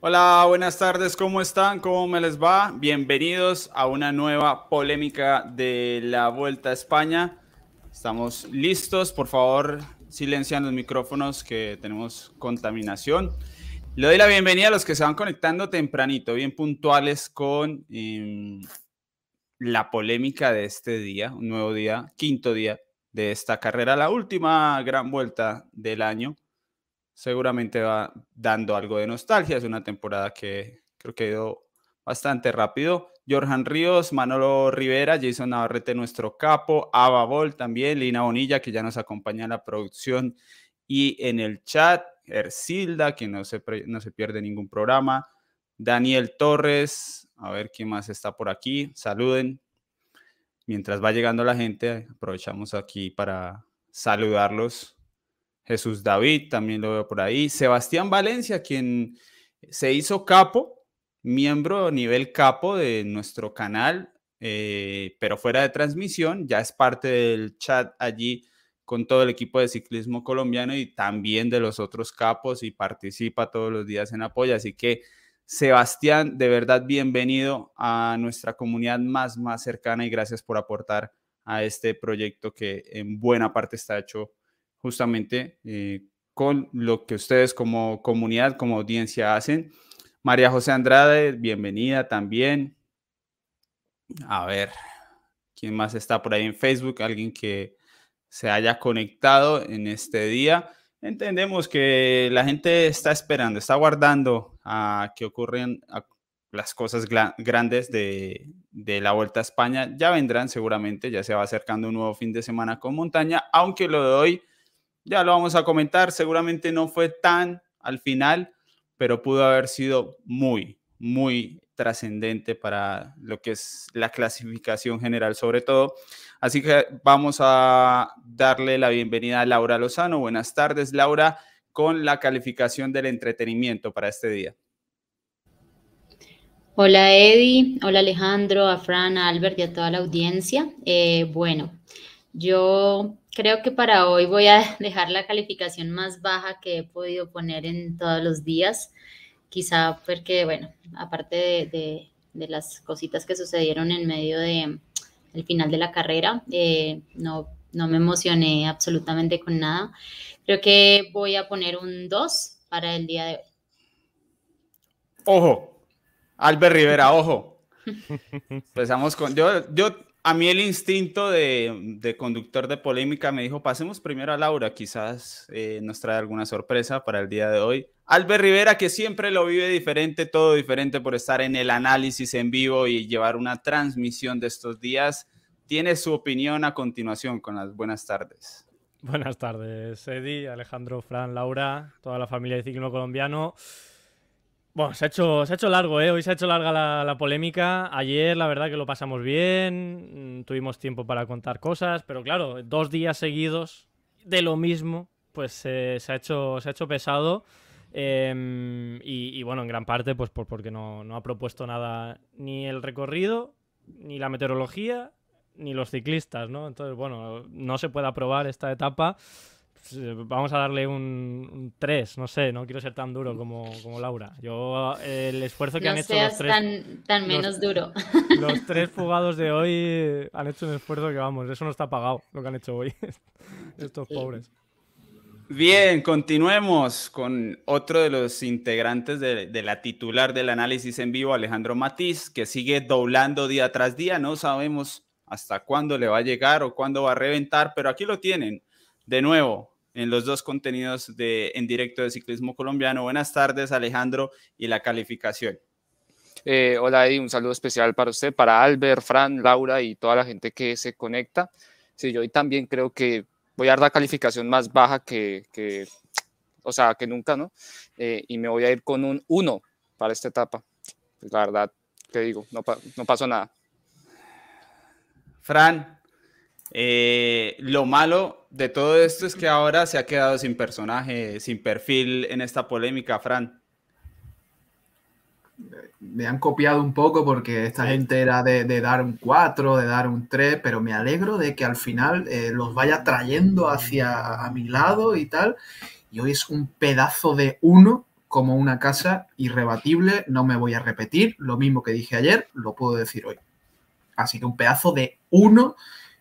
Hola, buenas tardes, ¿cómo están? ¿Cómo me les va? Bienvenidos a una nueva polémica de la Vuelta a España. Estamos listos, por favor, silencian los micrófonos que tenemos contaminación. Le doy la bienvenida a los que se van conectando tempranito, bien puntuales con em, la polémica de este día, un nuevo día, quinto día de esta carrera, la última gran vuelta del año seguramente va dando algo de nostalgia. Es una temporada que creo que ha ido bastante rápido. Jorjan Ríos, Manolo Rivera, Jason Navarrete, nuestro capo, Ava Bol también, Lina Bonilla, que ya nos acompaña en la producción y en el chat, Ercilda, que no se, no se pierde ningún programa, Daniel Torres, a ver quién más está por aquí, saluden. Mientras va llegando la gente, aprovechamos aquí para saludarlos Jesús David, también lo veo por ahí. Sebastián Valencia, quien se hizo capo, miembro a nivel capo de nuestro canal, eh, pero fuera de transmisión, ya es parte del chat allí con todo el equipo de ciclismo colombiano y también de los otros capos y participa todos los días en apoyo. Así que Sebastián, de verdad bienvenido a nuestra comunidad más, más cercana y gracias por aportar a este proyecto que en buena parte está hecho justamente eh, con lo que ustedes como comunidad, como audiencia hacen. María José Andrade, bienvenida también. A ver, ¿quién más está por ahí en Facebook? Alguien que se haya conectado en este día. Entendemos que la gente está esperando, está guardando a que ocurran las cosas grandes de, de, la Vuelta a España. Ya vendrán seguramente, ya se va acercando un nuevo fin de semana con montaña, aunque lo de hoy ya lo vamos a comentar, seguramente no fue tan al final, pero pudo haber sido muy, muy trascendente para lo que es la clasificación general sobre todo. Así que vamos a darle la bienvenida a Laura Lozano. Buenas tardes, Laura, con la calificación del entretenimiento para este día. Hola Eddie, hola Alejandro, a Fran, a Albert y a toda la audiencia. Eh, bueno, yo creo que para hoy voy a dejar la calificación más baja que he podido poner en todos los días. Quizá porque, bueno, aparte de, las cositas que sucedieron en medio de el final de la carrera, eh, no, no me emocioné absolutamente con nada. Creo que voy a poner un 2 para el día de hoy. Ojo, Albert Rivera, ojo. Empezamos con. Yo, yo a mí el instinto de, conductor de polémica me dijo, pasemos primero a Laura, quizás eh, nos trae alguna sorpresa para el día de hoy. Albert Rivera, que siempre lo vive diferente, todo diferente por estar en el análisis en vivo y llevar una transmisión de estos días, tiene su opinión a continuación con las buenas tardes. Buenas tardes, Eddie, Alejandro, Fran, Laura, toda la familia de ciclismo colombiano. Bueno, se ha hecho, se ha hecho largo, ¿eh? Hoy se ha hecho larga la, polémica. Ayer, la verdad, que lo pasamos bien. Mm, tuvimos tiempo para contar cosas, pero claro, dos días seguidos de lo mismo, pues se, ha, hecho, se ha hecho pesado. Em, y, bueno, en gran parte, pues porque no, no ha propuesto nada ni el recorrido, ni la meteorología, ni los ciclistas, ¿no? Entonces, bueno, no se puede aprobar esta etapa. Eh, vamos a darle un, 3, no sé, no quiero ser tan duro como, como Laura. Yo, el esfuerzo que han hecho los tres. Tan, tan menos duro. Los tres fugados de hoy han hecho un esfuerzo que, vamos, eso no está pagado lo que han hecho hoy. Estos pobres. Bien, continuemos con otro de los integrantes de, de, la titular del análisis en vivo, Alejandro Matiz, que sigue doblando día tras día. No sabemos hasta cuándo le va a llegar o cuándo va a reventar, pero aquí lo tienen. De nuevo, en los dos contenidos de, en directo de Ciclismo Colombiano. Buenas tardes, Alejandro, y la calificación. Eh, hola, Eddie, un saludo especial para usted, para Albert, Fran, Laura y toda la gente que se conecta. Sí, yo también creo que voy a dar la calificación más baja que, que o sea, que nunca, ¿no? Eh, y me voy a ir con un 1 para esta etapa. Pues la verdad, ¿qué digo? No, no pasó nada. Fran, eh, lo malo de todo esto es que ahora se ha quedado sin personaje, sin perfil en esta polémica, Fran. Me han copiado un poco porque esta gente era de, dar un 4, de dar un 3, pero me alegro de que al final eh, los vaya trayendo hacia a mi lado y tal. Y hoy es un pedazo de 1 como una casa irrebatible, no me voy a repetir, lo mismo que dije ayer, lo puedo decir hoy. Así que un pedazo de uno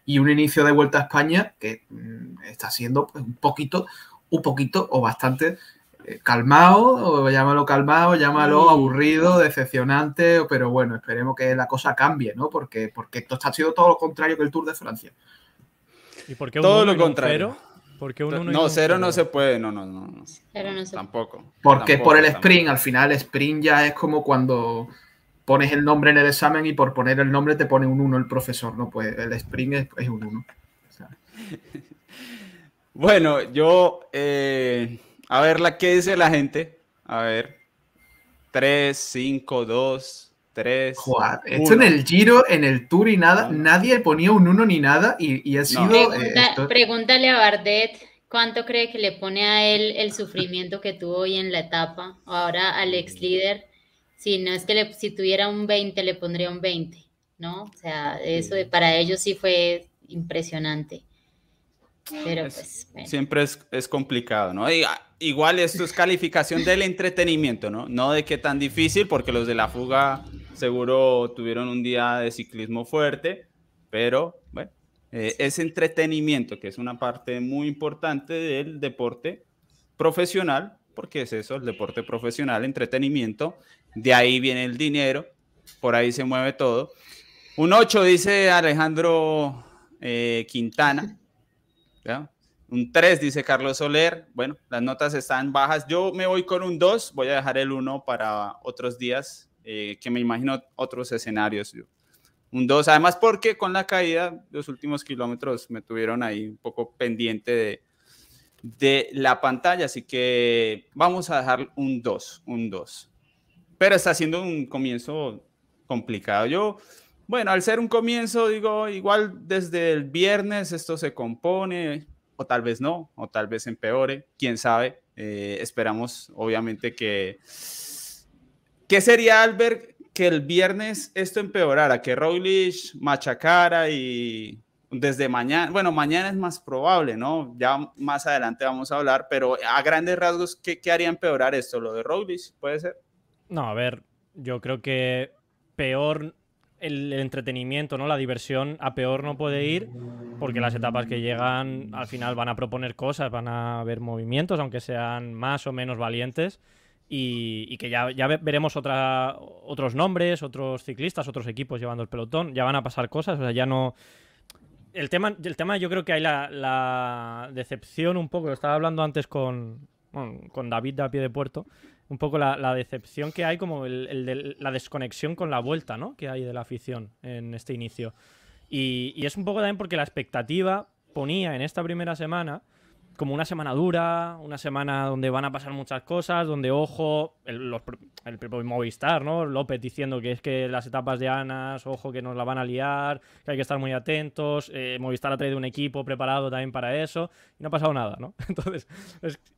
y un inicio de vuelta a España que mm, está siendo pues, un poquito, un poquito o bastante eh, calmado, o llámalo calmado, llámalo aburrido, decepcionante, pero bueno, esperemos que la cosa cambie, ¿no? Porque, porque esto está siendo todo lo contrario que el Tour de Francia. ¿Y por qué todo lo contrario? Porque un uno no, cero no se puede, no, no, no. Cero no se Tampoco. Porque por el sprint, al final el sprint ya es como cuando pones el nombre en el examen y por poner el nombre te pone un 1 el profesor, ¿no? Pues el sprint es, un 1. bueno, yo eh, a ver, la ¿qué dice la gente? A ver. 3, 5, 2, 3. esto en el Giro, en el Tour y nada, nadie ponía un 1 ni nada y, y ha sido. Eh, pregúntale a Bardet cuánto cree que le pone a él el sufrimiento que tuvo hoy en la etapa. Ahora al ex líder, si no es que si tuviera un 20, le pondría un 20, ¿no? O sea, eso para ellos sí fue impresionante. Pero pues, Siempre es, es, complicado, ¿no? igual esto es calificación del entretenimiento, ¿no? No de qué tan difícil, porque los de la fuga seguro tuvieron un día de ciclismo fuerte, pero bueno, eh, es entretenimiento, que es una parte muy importante del deporte profesional, porque es eso, el deporte profesional, entretenimiento, de ahí viene el dinero, por ahí se mueve todo. Un 8 dice Alejandro eh, Quintana. Un 3, dice Carlos Soler. Bueno, las notas están bajas. Yo me voy con un 2. Voy a dejar el 1 para otros días, eh, que me imagino otros escenarios. Un 2, además porque con la caída, los últimos kilómetros me tuvieron ahí un poco pendiente de, de la pantalla. Así que vamos a dejar un 2, un 2. Pero está siendo un comienzo complicado. Yo bueno, al ser un comienzo, digo, igual desde el viernes esto se compone, o tal vez no, o tal vez empeore, quién sabe. Eh, esperamos, obviamente, que... ¿Qué sería, Albert, que el viernes esto empeorara? Que Roglic machacara y desde mañana, bueno, mañana es más probable, ¿no? Ya más adelante vamos a hablar, pero a grandes rasgos, ¿qué, qué haría empeorar esto? ¿Lo de Roglic puede ser? No, a ver, yo creo que peor el, entretenimiento, ¿no? La diversión a peor no puede ir porque las etapas que llegan al final van a proponer cosas, van a haber movimientos, aunque sean más o menos valientes. Y, que ya, ya veremos otra, otros nombres, otros ciclistas, otros equipos llevando el pelotón, ya van a pasar cosas, o sea, ya no... El tema, el tema yo creo que hay la, decepción un poco, lo estaba hablando antes con, con David de a pie de puerto, un poco la, decepción que hay, como el, la desconexión con la vuelta, ¿no? Que hay de la afición en este inicio. Y, y, es un poco también porque la expectativa ponía en esta primera semana como una semana dura, una semana donde van a pasar muchas cosas, donde, ojo, el, los, el Movistar, ¿no? López diciendo que es que las etapas de Anas, ojo, que nos la van a liar, que hay que estar muy atentos. Eh, Movistar ha traído un equipo preparado también para eso y no ha pasado nada, ¿no? Entonces,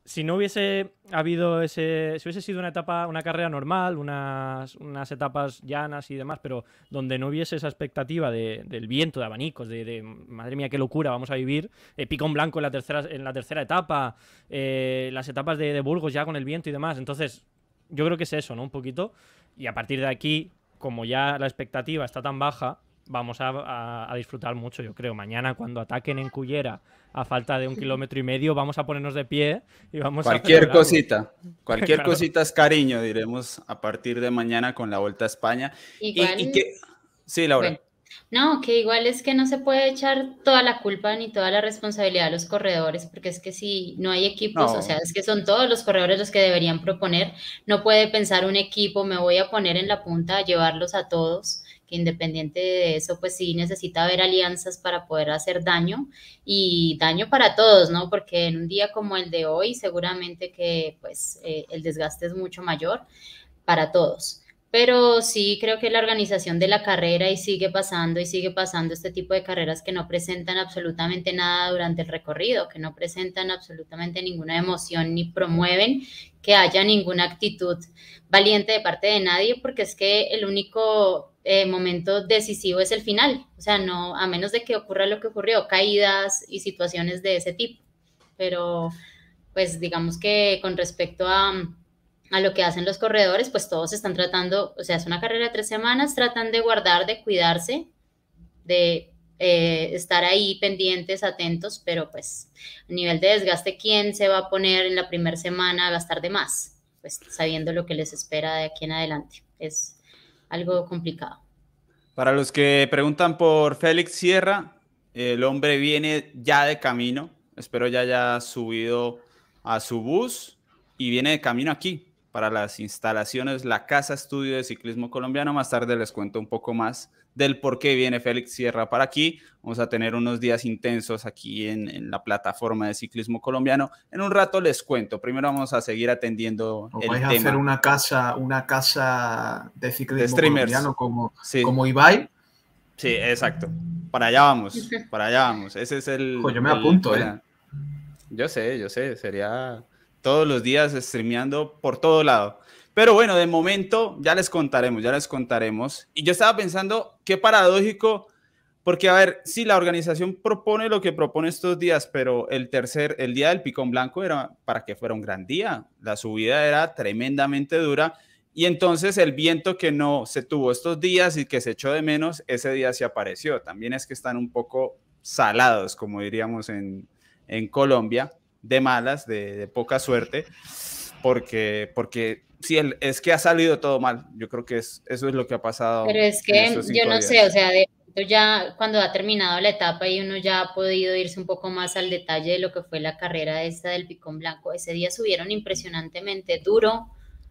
si no hubiese habido ese. Si hubiese sido una etapa, una carrera normal, unas, unas etapas llanas y demás, pero donde no hubiese esa expectativa de, del viento, de abanicos, de, madre mía, qué locura vamos a vivir, eh, picón blanco en la tercera, en la tercera etapa, eh, las etapas de, Burgos ya con el viento y demás. Entonces, yo creo que es eso, ¿no? Un poquito. Y a partir de aquí, como ya la expectativa está tan baja, vamos a, disfrutar mucho, yo creo. Mañana, cuando ataquen en Cullera a falta de un kilómetro y medio, vamos a ponernos de pie y vamos cualquier cosita, cualquier cosita es cariño, diremos a partir de mañana con la Vuelta a España. Y, que... Sí, Laura. No, que igual es que no se puede echar toda la culpa ni toda la responsabilidad a los corredores, porque es que si no hay equipos, o sea, es que son todos los corredores los que deberían proponer. No puede pensar un equipo, me voy a poner en la punta a llevarlos a todos, que independiente de eso, pues sí necesita haber alianzas para poder hacer daño y daño para todos, ¿no? Porque en un día como el de hoy, seguramente que pues eh, el desgaste es mucho mayor para todos. Pero sí creo que la organización de la carrera y sigue pasando y sigue pasando este tipo de carreras que no presentan absolutamente nada durante el recorrido, que no presentan absolutamente ninguna emoción ni promueven que haya ninguna actitud valiente de parte de nadie, porque es que el único eh, momento decisivo es el final, o sea, no, a menos de que ocurra lo que ocurrió, caídas y situaciones de ese tipo. Pero, pues digamos que con respecto a a lo que hacen los corredores, pues todos están tratando, o sea, es una carrera de tres semanas, tratan de guardar, de cuidarse, de eh, estar ahí pendientes, atentos, pero pues a nivel de desgaste, ¿quién se va a poner en la primera semana a gastar de más? Pues sabiendo lo que les espera de aquí en adelante. Es algo complicado. Para los que preguntan por Félix Sierra, el hombre viene ya de camino. Espero ya haya subido a su bus y viene de camino aquí para las instalaciones, la Casa Estudio de Ciclismo Colombiano. Más tarde les cuento un poco más del por qué viene Félix Sierra para aquí. Vamos a tener unos días intensos aquí en, la plataforma de ciclismo colombiano. En un rato les cuento. Primero vamos a seguir atendiendo el vais a hacer una casa, una casa de ciclismo colombiano como, como Ibai. Sí, exacto. Para allá vamos, para allá vamos. Ese es el... Pues yo me apunto, ¿eh? Yo sé, yo sé, sería todos los días streameando por todo lado. Pero bueno, de momento ya les contaremos, ya les contaremos. Y yo estaba pensando, qué paradójico, porque a ver, sí, la organización propone lo que propone estos días, pero el tercer, el día del picón blanco era para que fuera un gran día. La subida era tremendamente dura. Y entonces el viento que no se tuvo estos días y que se echó de menos, ese día se apareció. También es que están un poco salados, como diríamos en, en Colombia de malas, de, poca suerte, porque, porque sí, es que ha salido todo mal. Yo creo que es, eso es lo que ha pasado. Pero es que yo no sé, o sea, ya cuando ha terminado la etapa y uno ya ha podido irse un poco más al detalle de lo que fue la carrera esta del Picón Blanco, ese día subieron impresionantemente duro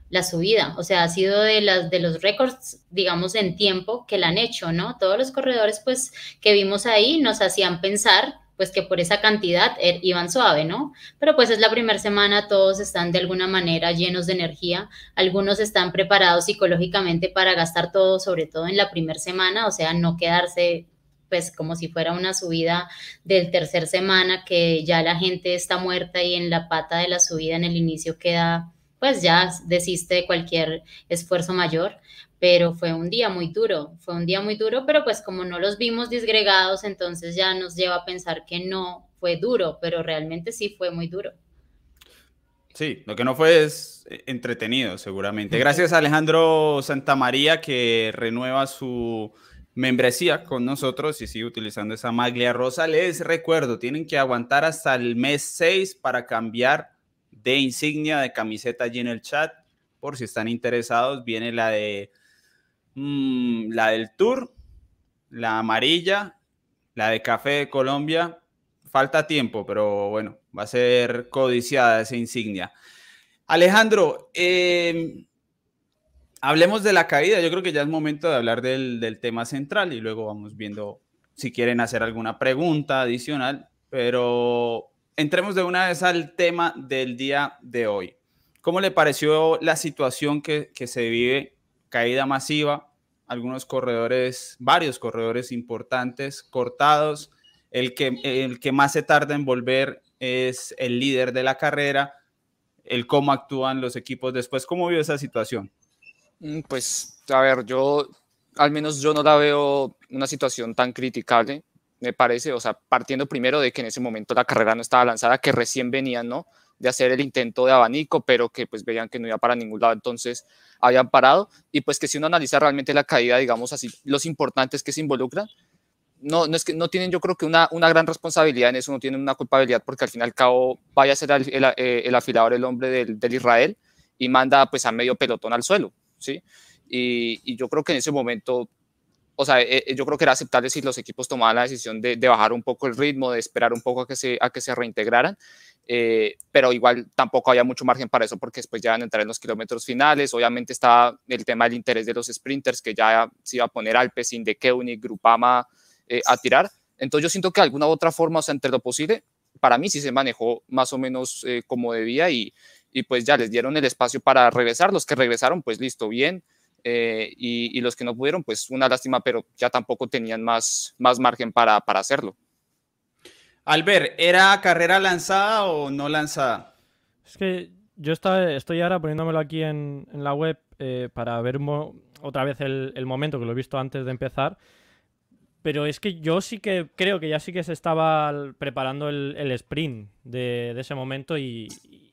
la subida, o sea, ha sido de, las, de los récords, digamos, en tiempo que la han hecho, ¿no? Todos los corredores, pues, que vimos ahí nos hacían pensar pues que por esa cantidad er, iban suave, ¿no? Pero pues es la primera semana, todos están de alguna manera llenos de energía, algunos están preparados psicológicamente para gastar todo, sobre todo en la primera semana, o sea, no quedarse pues como si fuera una subida del tercer semana que ya la gente está muerta y en la pata de la subida en el inicio queda pues ya desiste de cualquier esfuerzo mayor pero fue un día muy duro, fue un día muy duro, pero pues como no los vimos disgregados, entonces ya nos lleva a pensar que no fue duro, pero realmente sí fue muy duro. Sí, lo que no fue es eh, entretenido, seguramente. Gracias a Alejandro Santamaría que renueva su membresía con nosotros y sigue utilizando esa maglia rosa. Les recuerdo, tienen que aguantar hasta el mes 6 para cambiar de insignia de camiseta allí en el chat. Por si están interesados, viene la de Mm, la del Tour, la amarilla, la de Café de Colombia. Falta tiempo, pero bueno, va a ser codiciada esa insignia. Alejandro, em, hablemos de la caída. Yo creo que ya es momento de hablar del, tema central y luego vamos viendo si quieren hacer alguna pregunta adicional, pero entremos de una vez al tema del día de hoy. ¿Cómo le pareció la situación que se vive? Caída masiva, algunos corredores, varios corredores importantes cortados. El que, el que más se tarda en volver es el líder de la carrera, el cómo actúan los equipos después. ¿Cómo vio esa situación? Mm, pues, a ver, yo, al menos yo no la veo una situación tan criticable, me parece, o sea, partiendo primero de que en ese momento la carrera no estaba lanzada, que recién venían, ¿no? De hacer el intento de abanico, pero que pues veían que no iba para ningún lado, entonces habían parado y pues que si uno analiza realmente la caída, digamos así, los importantes que se involucran, no, no es que no tienen yo creo que una, una gran responsabilidad en eso, no tienen una culpabilidad porque al fin y al cabo vaya a ser el, el, eh, el afilador el hombre del, del, Israel y manda pues a medio pelotón al suelo, ¿sí? Y, y yo creo que en ese momento, o sea, eh, eh, yo creo que era aceptable si los equipos tomaban la decisión de, de, bajar un poco el ritmo, de esperar un poco a que se, a que se reintegraran eh, pero igual tampoco había mucho margen para eso porque después ya van a entrar en los kilómetros finales. Obviamente está el tema del interés de los sprinters, que ya se iba a poner Alpecin, De Keunig, Grupama eh, a tirar. Entonces yo siento que de alguna u otra forma, o sea, entre lo posible, para mí sí se manejó más o menos eh, como debía y, y, pues ya les dieron el espacio para regresar. Los que regresaron, pues listo, bien. Eh, y, y, los que no pudieron, pues una lástima, pero ya tampoco tenían más, más margen para, para hacerlo. Albert, ¿era carrera lanzada o no lanzada? Es que yo está, estoy ahora poniéndomelo aquí en, en la web eh, para ver otra vez el, el, momento que lo he visto antes de empezar. Pero es que yo sí que creo que ya sí que se estaba preparando el, el sprint de, de, ese momento y,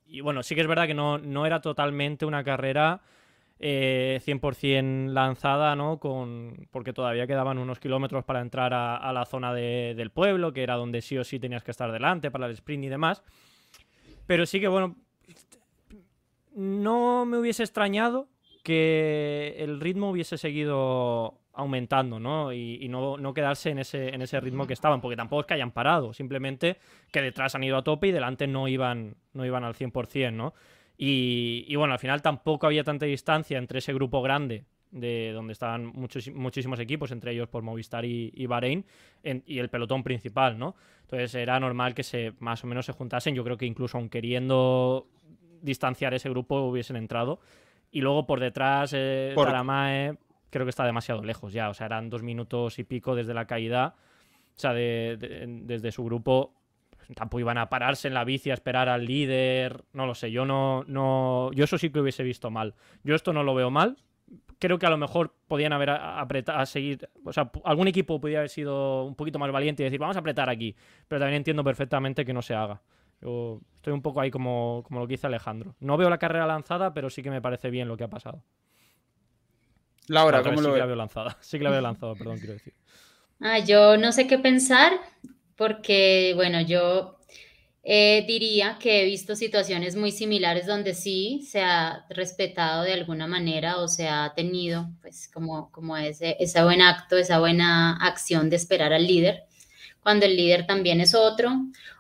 y bueno, sí que es verdad que no, no era totalmente una carrera 100% eh, lanzada, ¿no? Con, porque todavía quedaban unos kilómetros para entrar a, la zona del pueblo, que era donde sí o sí tenías que estar delante para el sprint y demás. Pero sí que, bueno, no me hubiese extrañado que el ritmo hubiese seguido aumentando, ¿no? Y, no, no, quedarse en ese, en ese ritmo que estaban, porque tampoco es que hayan parado, simplemente que detrás han ido a tope y delante no iban, no iban al 100%, ¿no? Y, bueno, al final tampoco había tanta distancia entre ese grupo grande de donde estaban muchos, muchísimos equipos, entre ellos por Movistar y, y Bahrein, y el pelotón principal, ¿no? Entonces era normal que se más o menos se juntasen. Yo creo que incluso aun queriendo distanciar ese grupo hubiesen entrado. Y luego por detrás, eh, creo que está demasiado lejos ya. O sea, eran dos minutos y pico desde la caída. O sea, desde su grupo tampoco iban a pararse en la bici a esperar al líder, no lo sé, yo no, no, yo eso sí que hubiese visto mal. Yo esto no lo veo mal. Creo que a lo mejor podían haber apretado a seguir, o sea, algún equipo podría haber sido un poquito más valiente y decir, vamos a apretar aquí, pero también entiendo perfectamente que no se haga. Yo estoy un poco ahí como, como lo que dice Alejandro. No veo la carrera lanzada, pero sí que me parece bien lo que ha pasado. Laura, ¿cómo lo sí que la veo lanzada. Sí que la veo lanzada, perdón, quiero decir. Ah, yo no sé qué pensar porque, bueno, yo eh, diría que he visto situaciones muy similares donde sí se ha respetado de alguna manera o se ha tenido, pues, como, como ese, ese buen acto, esa buena acción de esperar al líder, cuando el líder también es otro,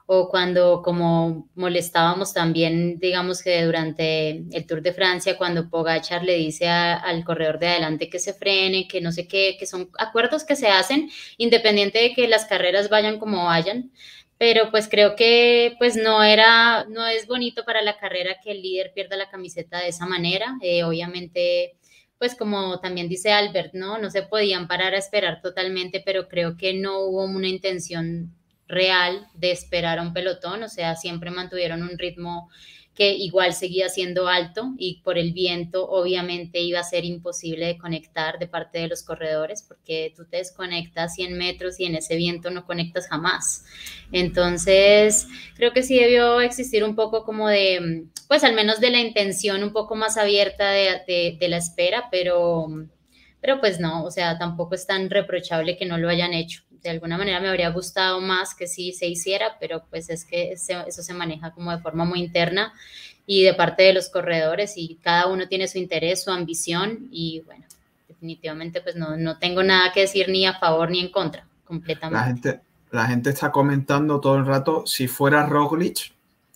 o cuando como molestábamos también, digamos que durante el Tour de Francia, cuando Pogachar le dice al corredor de adelante que se frene, que no sé qué, que son acuerdos que se hacen independiente de que las carreras vayan como vayan. Pero pues creo que pues no era, no es bonito para la carrera que el líder pierda la camiseta de esa manera. Eh, obviamente pues como también dice Albert, ¿no? No se podían parar a esperar totalmente, pero creo que no hubo una intención real de esperar a un pelotón, o sea, siempre mantuvieron un ritmo que igual seguía siendo alto y por el viento obviamente iba a ser imposible de conectar de parte de los corredores porque tú te desconectas 100 metros y en ese viento no conectas jamás. Entonces, creo que sí debió existir un poco como de, pues al menos de la intención un poco más abierta de, de la espera, pero, pero pues no, o sea, tampoco es tan reprochable que no lo hayan hecho de alguna manera me habría gustado más que sí se hiciera, pero pues es que eso se maneja como de forma muy interna y de parte de los corredores y cada uno tiene su interés, su ambición y bueno, definitivamente pues no, no tengo nada que decir ni a favor ni en contra, completamente. La gente, la gente está comentando todo el rato si fuera Roglic,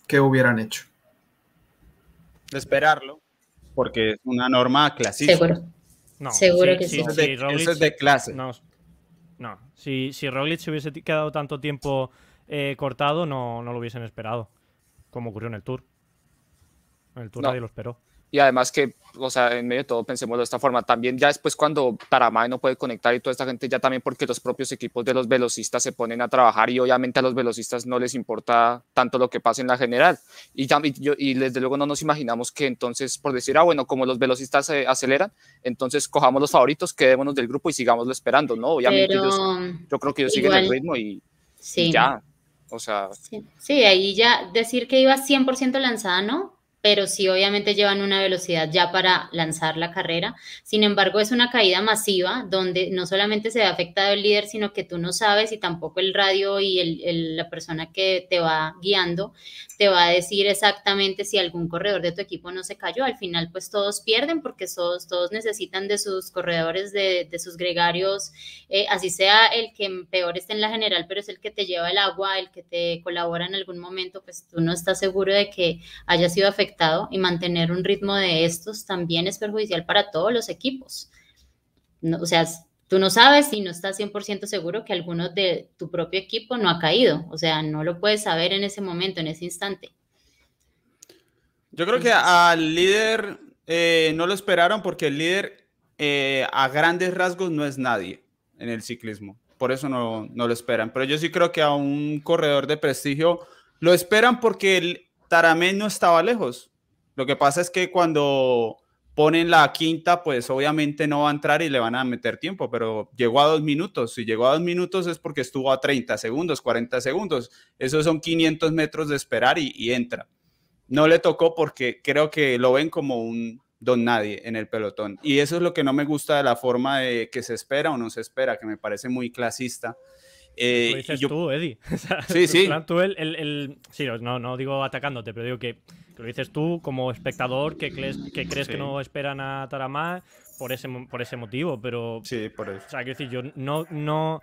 ¿qué hubieran hecho? De esperarlo, porque es una norma clasista. Seguro. No, Seguro que sí. Eso, es de, clase. No, no, si, si Roglic se hubiese quedado tanto tiempo eh, cortado, no, no lo hubiesen esperado, como ocurrió en el Tour. En el Tour nadie lo esperó. Y además que, o sea, en medio de todo pensemos de esta forma, también ya después cuando Taramay no puede conectar y toda esta gente ya también porque los propios equipos de los velocistas se ponen a trabajar y obviamente a los velocistas no les importa tanto lo que pase en la general. Y, y desde luego no nos imaginamos que entonces, por decir, ah, bueno, como los velocistas se aceleran, entonces cojamos los favoritos, quedémonos del grupo y sigámoslo esperando, ¿no? Obviamente yo creo que ellos siguen el ritmo y, ya. O sea. Sí. sí, ahí ya decir que iba 100% lanzada, ¿no? Pero sí obviamente llevan una velocidad ya para lanzar la carrera. Sin embargo, es una caída masiva donde no solamente se ve afectado el líder, sino que tú no sabes y tampoco el radio y el, la persona que te va guiando te va a decir exactamente si algún corredor de tu equipo no se cayó. Al final, pues todos pierden porque todos, todos necesitan de sus corredores, de, de sus gregarios, eh, así sea el que peor esté en la general, pero es el que te lleva el agua, el que te colabora en algún momento, pues tú no estás seguro de que haya sido afectado y mantener un ritmo de estos también es perjudicial para todos los equipos. o sea, tú no sabes y no estás 100% seguro que alguno de tu propio equipo no ha caído. O sea, no lo puedes saber en ese momento, en ese instante. Yo creo que al líder eh, no lo esperaron porque el líder eh, a grandes rasgos no es nadie en el ciclismo. Por eso no, no lo esperan. Pero yo sí creo que a un corredor de prestigio lo esperan porque el, Taramé no estaba lejos. Lo que pasa es que cuando ponen la quinta, pues obviamente no va a entrar y le van a meter tiempo, pero llegó a dos minutos. Si llegó a dos minutos es porque estuvo a 30 segundos, 40 segundos. Esos son 500 metros de esperar y, entra. no le tocó porque creo que lo ven como un don nadie en el pelotón. Y eso es lo que no me gusta de la forma de que se espera o no se espera, que me parece muy clasista. Eh, lo dices tú, Eddie. sí, sí. tú el, el, sí, no, no digo atacándote, pero digo que, lo dices tú como espectador que crees que, crees que no esperan a Taramá por ese, por ese motivo, pero... Sí, por eso. O sea, quiero decir, yo no, no,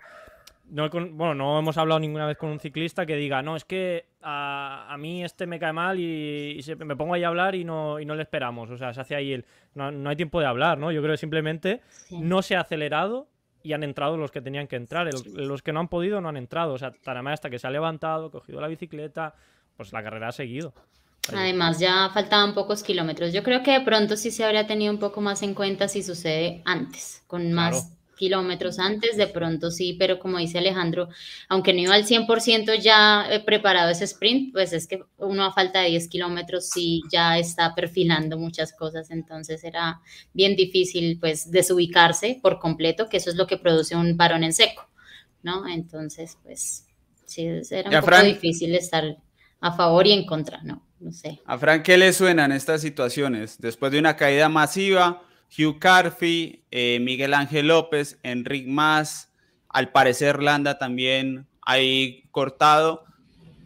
no, bueno, no hemos hablado ninguna vez con un ciclista que diga, no, es que a, mí este me cae mal y, me pongo ahí a hablar y no, y no le esperamos. O sea, se hace ahí el. No, hay tiempo de hablar, ¿no? Yo creo que simplemente no se ha acelerado y han entrado los que tenían que entrar. Los que no han podido no han entrado. O sea, Taramay hasta que se ha levantado, cogido la bicicleta, pues la carrera ha seguido. Además, ya faltaban pocos kilómetros. Yo creo que de pronto sí se habría tenido un poco más en cuenta si sucede antes, con más kilómetros antes, de pronto sí, pero como dice Alejandro, aunque no iba al 100% ya preparado ese sprint, pues es que uno a falta de 10 kilómetros sí ya está perfilando muchas cosas, entonces era bien difícil pues desubicarse por completo, que eso es lo que produce un parón en seco, ¿no? Entonces, pues sí, era un poco difícil estar a favor y en contra, ¿no? No sé. ¿A Frank qué le suenan estas situaciones? Después de una caída masiva, Hugh Carfi, eh, Miguel Ángel López, Enric Más, al parecer Landa también ahí cortado.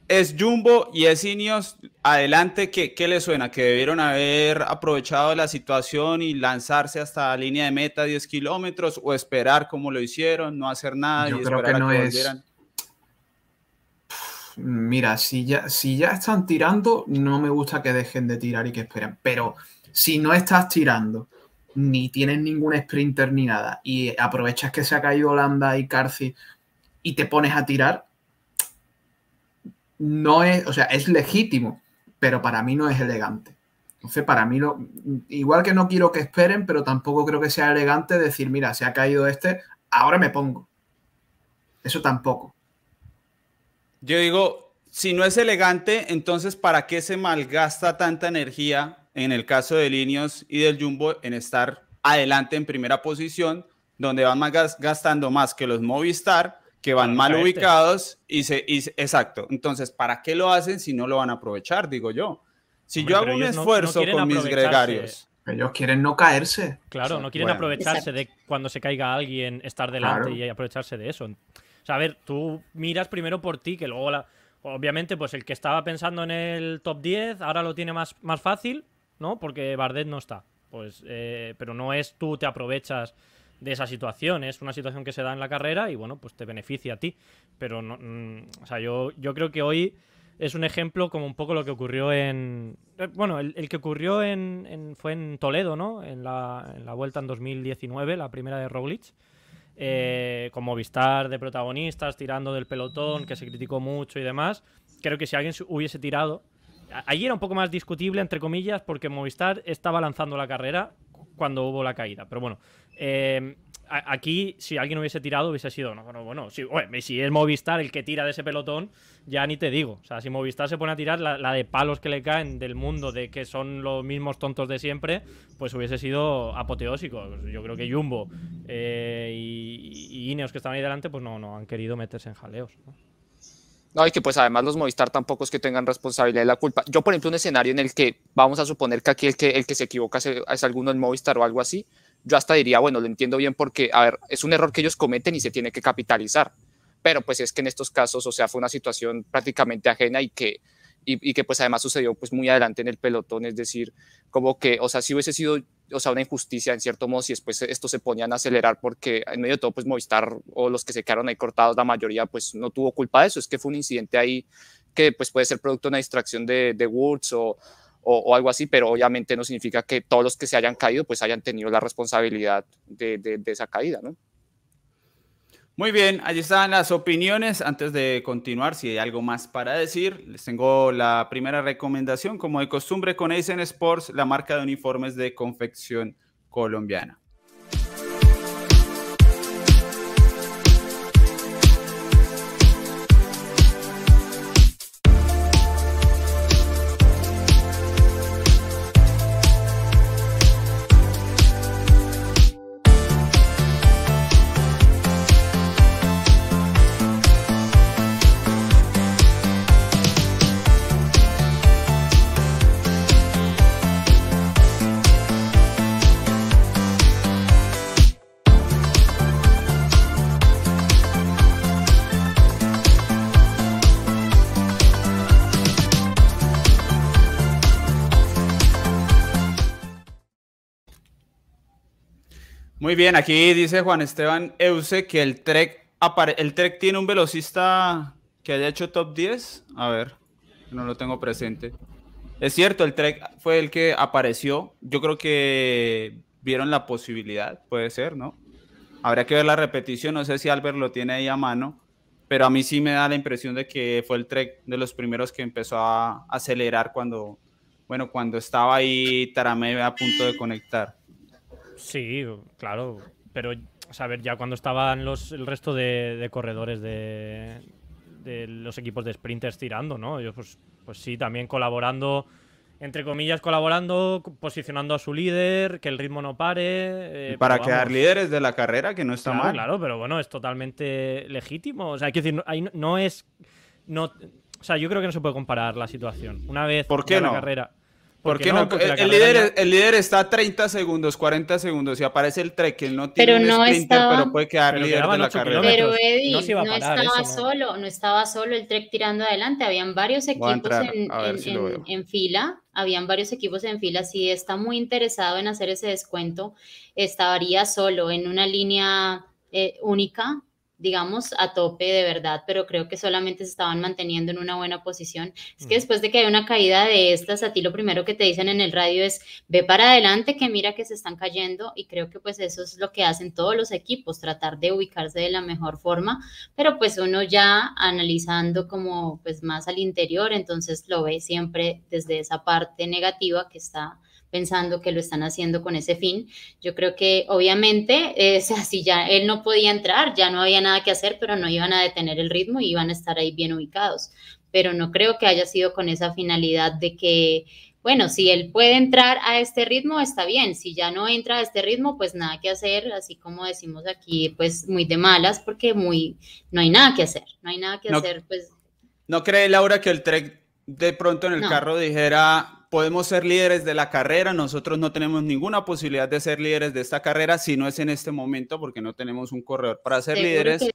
Es Jumbo y es Ineos adelante. ¿qué, ¿Qué le suena? ¿Que debieron haber aprovechado la situación y lanzarse hasta la línea de meta 10 kilómetros o esperar como lo hicieron, no hacer nada y esperar a que volvieran? Mira, si ya, si ya están tirando, no me gusta que dejen de tirar y que esperen. Pero si no estás tirando ni tienes ningún sprinter ni nada y aprovechas que se ha caído Holanda y Carci y te pones a tirar, no es, o sea, es legítimo, pero para mí no es elegante. Entonces, para mí, lo, igual que no quiero que esperen, pero tampoco creo que sea elegante decir, mira, se ha caído este, ahora me pongo. Eso tampoco. Yo digo, si no es elegante, entonces, ¿para qué se malgasta tanta energía en el caso de Linios y del Jumbo en estar adelante en primera posición, donde van más gastando más que los Movistar, que van mal ubicados y se exacto. Entonces, ¿para qué lo hacen si no lo van a aprovechar? Digo yo. Si yo hago un esfuerzo con mis gregarios. Ellos quieren no caerse. Claro, no quieren aprovecharse de cuando se caiga alguien, estar delante y aprovecharse de eso. O sea, a ver, tú miras primero por ti, que luego la, obviamente, pues el que estaba pensando en el top 10 ahora lo tiene más, más fácil, ¿no? Porque Bardet no está. Pues, eh, pero no es tú te aprovechas de esa situación, es una situación que se da en la carrera y bueno, pues te beneficia a ti. Pero no, mm, o sea, yo, yo creo que hoy es un ejemplo como un poco lo que ocurrió en. Eh, bueno, el, que ocurrió en, fue en Toledo, ¿no? En la, en la vuelta en 2019, la primera de Roglic. Eh, con Movistar de protagonistas, tirando del pelotón, que se criticó mucho y demás. Creo que si alguien hubiese tirado Allí era un poco más discutible, entre comillas, porque Movistar estaba lanzando la carrera cuando hubo la caída. Pero bueno, eh, aquí, si alguien hubiese tirado, hubiese sido. No, bueno, bueno si, si, es Movistar el que tira de ese pelotón, ya ni te digo. O sea, si Movistar se pone a tirar la, de palos que le caen del mundo, de que son los mismos tontos de siempre, pues hubiese sido apoteósico. Yo creo que Jumbo eh, y, y, Ineos, que estaban ahí delante, pues no, no han querido meterse en jaleos. No, y que pues además los Movistar tampoco es que tengan responsabilidad de la culpa. Yo, por ejemplo, un escenario en el que vamos a suponer que aquí el que, el que se equivoca es, alguno en Movistar o algo así, yo hasta diría, bueno, lo entiendo bien porque, a ver, es un error que ellos cometen y se tiene que capitalizar. Pero pues es que en estos casos, o sea, fue una situación prácticamente ajena y que, y, que pues además sucedió pues muy adelante en el pelotón, es decir, como que, o sea, si hubiese sido o sea, una injusticia en cierto modo si después esto se ponían a acelerar porque en medio de todo, pues Movistar o los que se quedaron ahí cortados, la mayoría pues no tuvo culpa de eso, es que fue un incidente ahí que pues puede ser producto de una distracción de, de Woods o, o, algo así, pero obviamente no significa que todos los que se hayan caído pues hayan tenido la responsabilidad de, de, de esa caída, ¿no? Muy bien, allí están las opiniones. Antes de continuar, si hay algo más para decir, les tengo la primera recomendación, como de costumbre con Aizen Sports, la marca de uniformes de confección colombiana. Muy bien, aquí dice Juan Esteban Euse que el Trek, el Trek tiene un velocista que haya hecho top 10. A ver, no lo tengo presente. Es cierto, el Trek fue el que apareció. Yo creo que vieron la posibilidad, puede ser, ¿no? Habría que ver la repetición, no sé si Albert lo tiene ahí a mano, pero a mí sí me da la impresión de que fue el Trek de los primeros que empezó a acelerar cuando, bueno, cuando estaba ahí Taramé a punto de conectar. Sí, claro, pero a ver, ya cuando estaban los, el resto de, corredores de, de, los equipos de sprinters tirando, ¿no? Yo pues, pues sí, también colaborando entre comillas, colaborando, posicionando a su líder, que el ritmo no pare. Eh, para quedar líderes de la carrera, que no está mal. Claro, pero bueno, es totalmente legítimo. O sea, hay que decir, ahí no, es. No, o sea, yo creo que no se puede comparar la situación. Una vez ¿Por qué no? la carrera. ¿Por qué no? el, líder, el líder está a 30 segundos, 40 segundos y aparece el trek que no tiene pero un sprinter, pero puede quedar líder de la carrera. Pero Eddie, no, estaba solo, no estaba solo el trek tirando adelante, habían varios equipos en, fila, habían varios equipos en fila, si está muy interesado en hacer ese descuento, estaría solo en una línea eh, única digamos, a tope de verdad, pero creo que solamente se estaban manteniendo en una buena posición. Es que después de que hay una caída de estas, a ti lo primero que te dicen en el radio es, ve para adelante, que mira que se están cayendo, y creo que pues eso es lo que hacen todos los equipos, tratar de ubicarse de la mejor forma, pero pues uno ya analizando como pues más al interior, entonces lo ve siempre desde esa parte negativa que está pensando que lo están haciendo con ese fin. Yo creo que obviamente, eh, si ya él no podía entrar, ya no había nada que hacer, pero no iban a detener el ritmo y iban a estar ahí bien ubicados. Pero no creo que haya sido con esa finalidad de que, bueno, si él puede entrar a este ritmo, está bien. Si ya no entra a este ritmo, pues nada que hacer, así como decimos aquí, pues muy de malas, porque muy, no hay nada que hacer, no hay nada que hacer, pues. ¿No cree Laura que el Trek de pronto en el carro dijera, podemos ser líderes de la carrera, nosotros no tenemos ninguna posibilidad de ser líderes de esta carrera si no es en este momento porque no tenemos un corredor para ser líderes.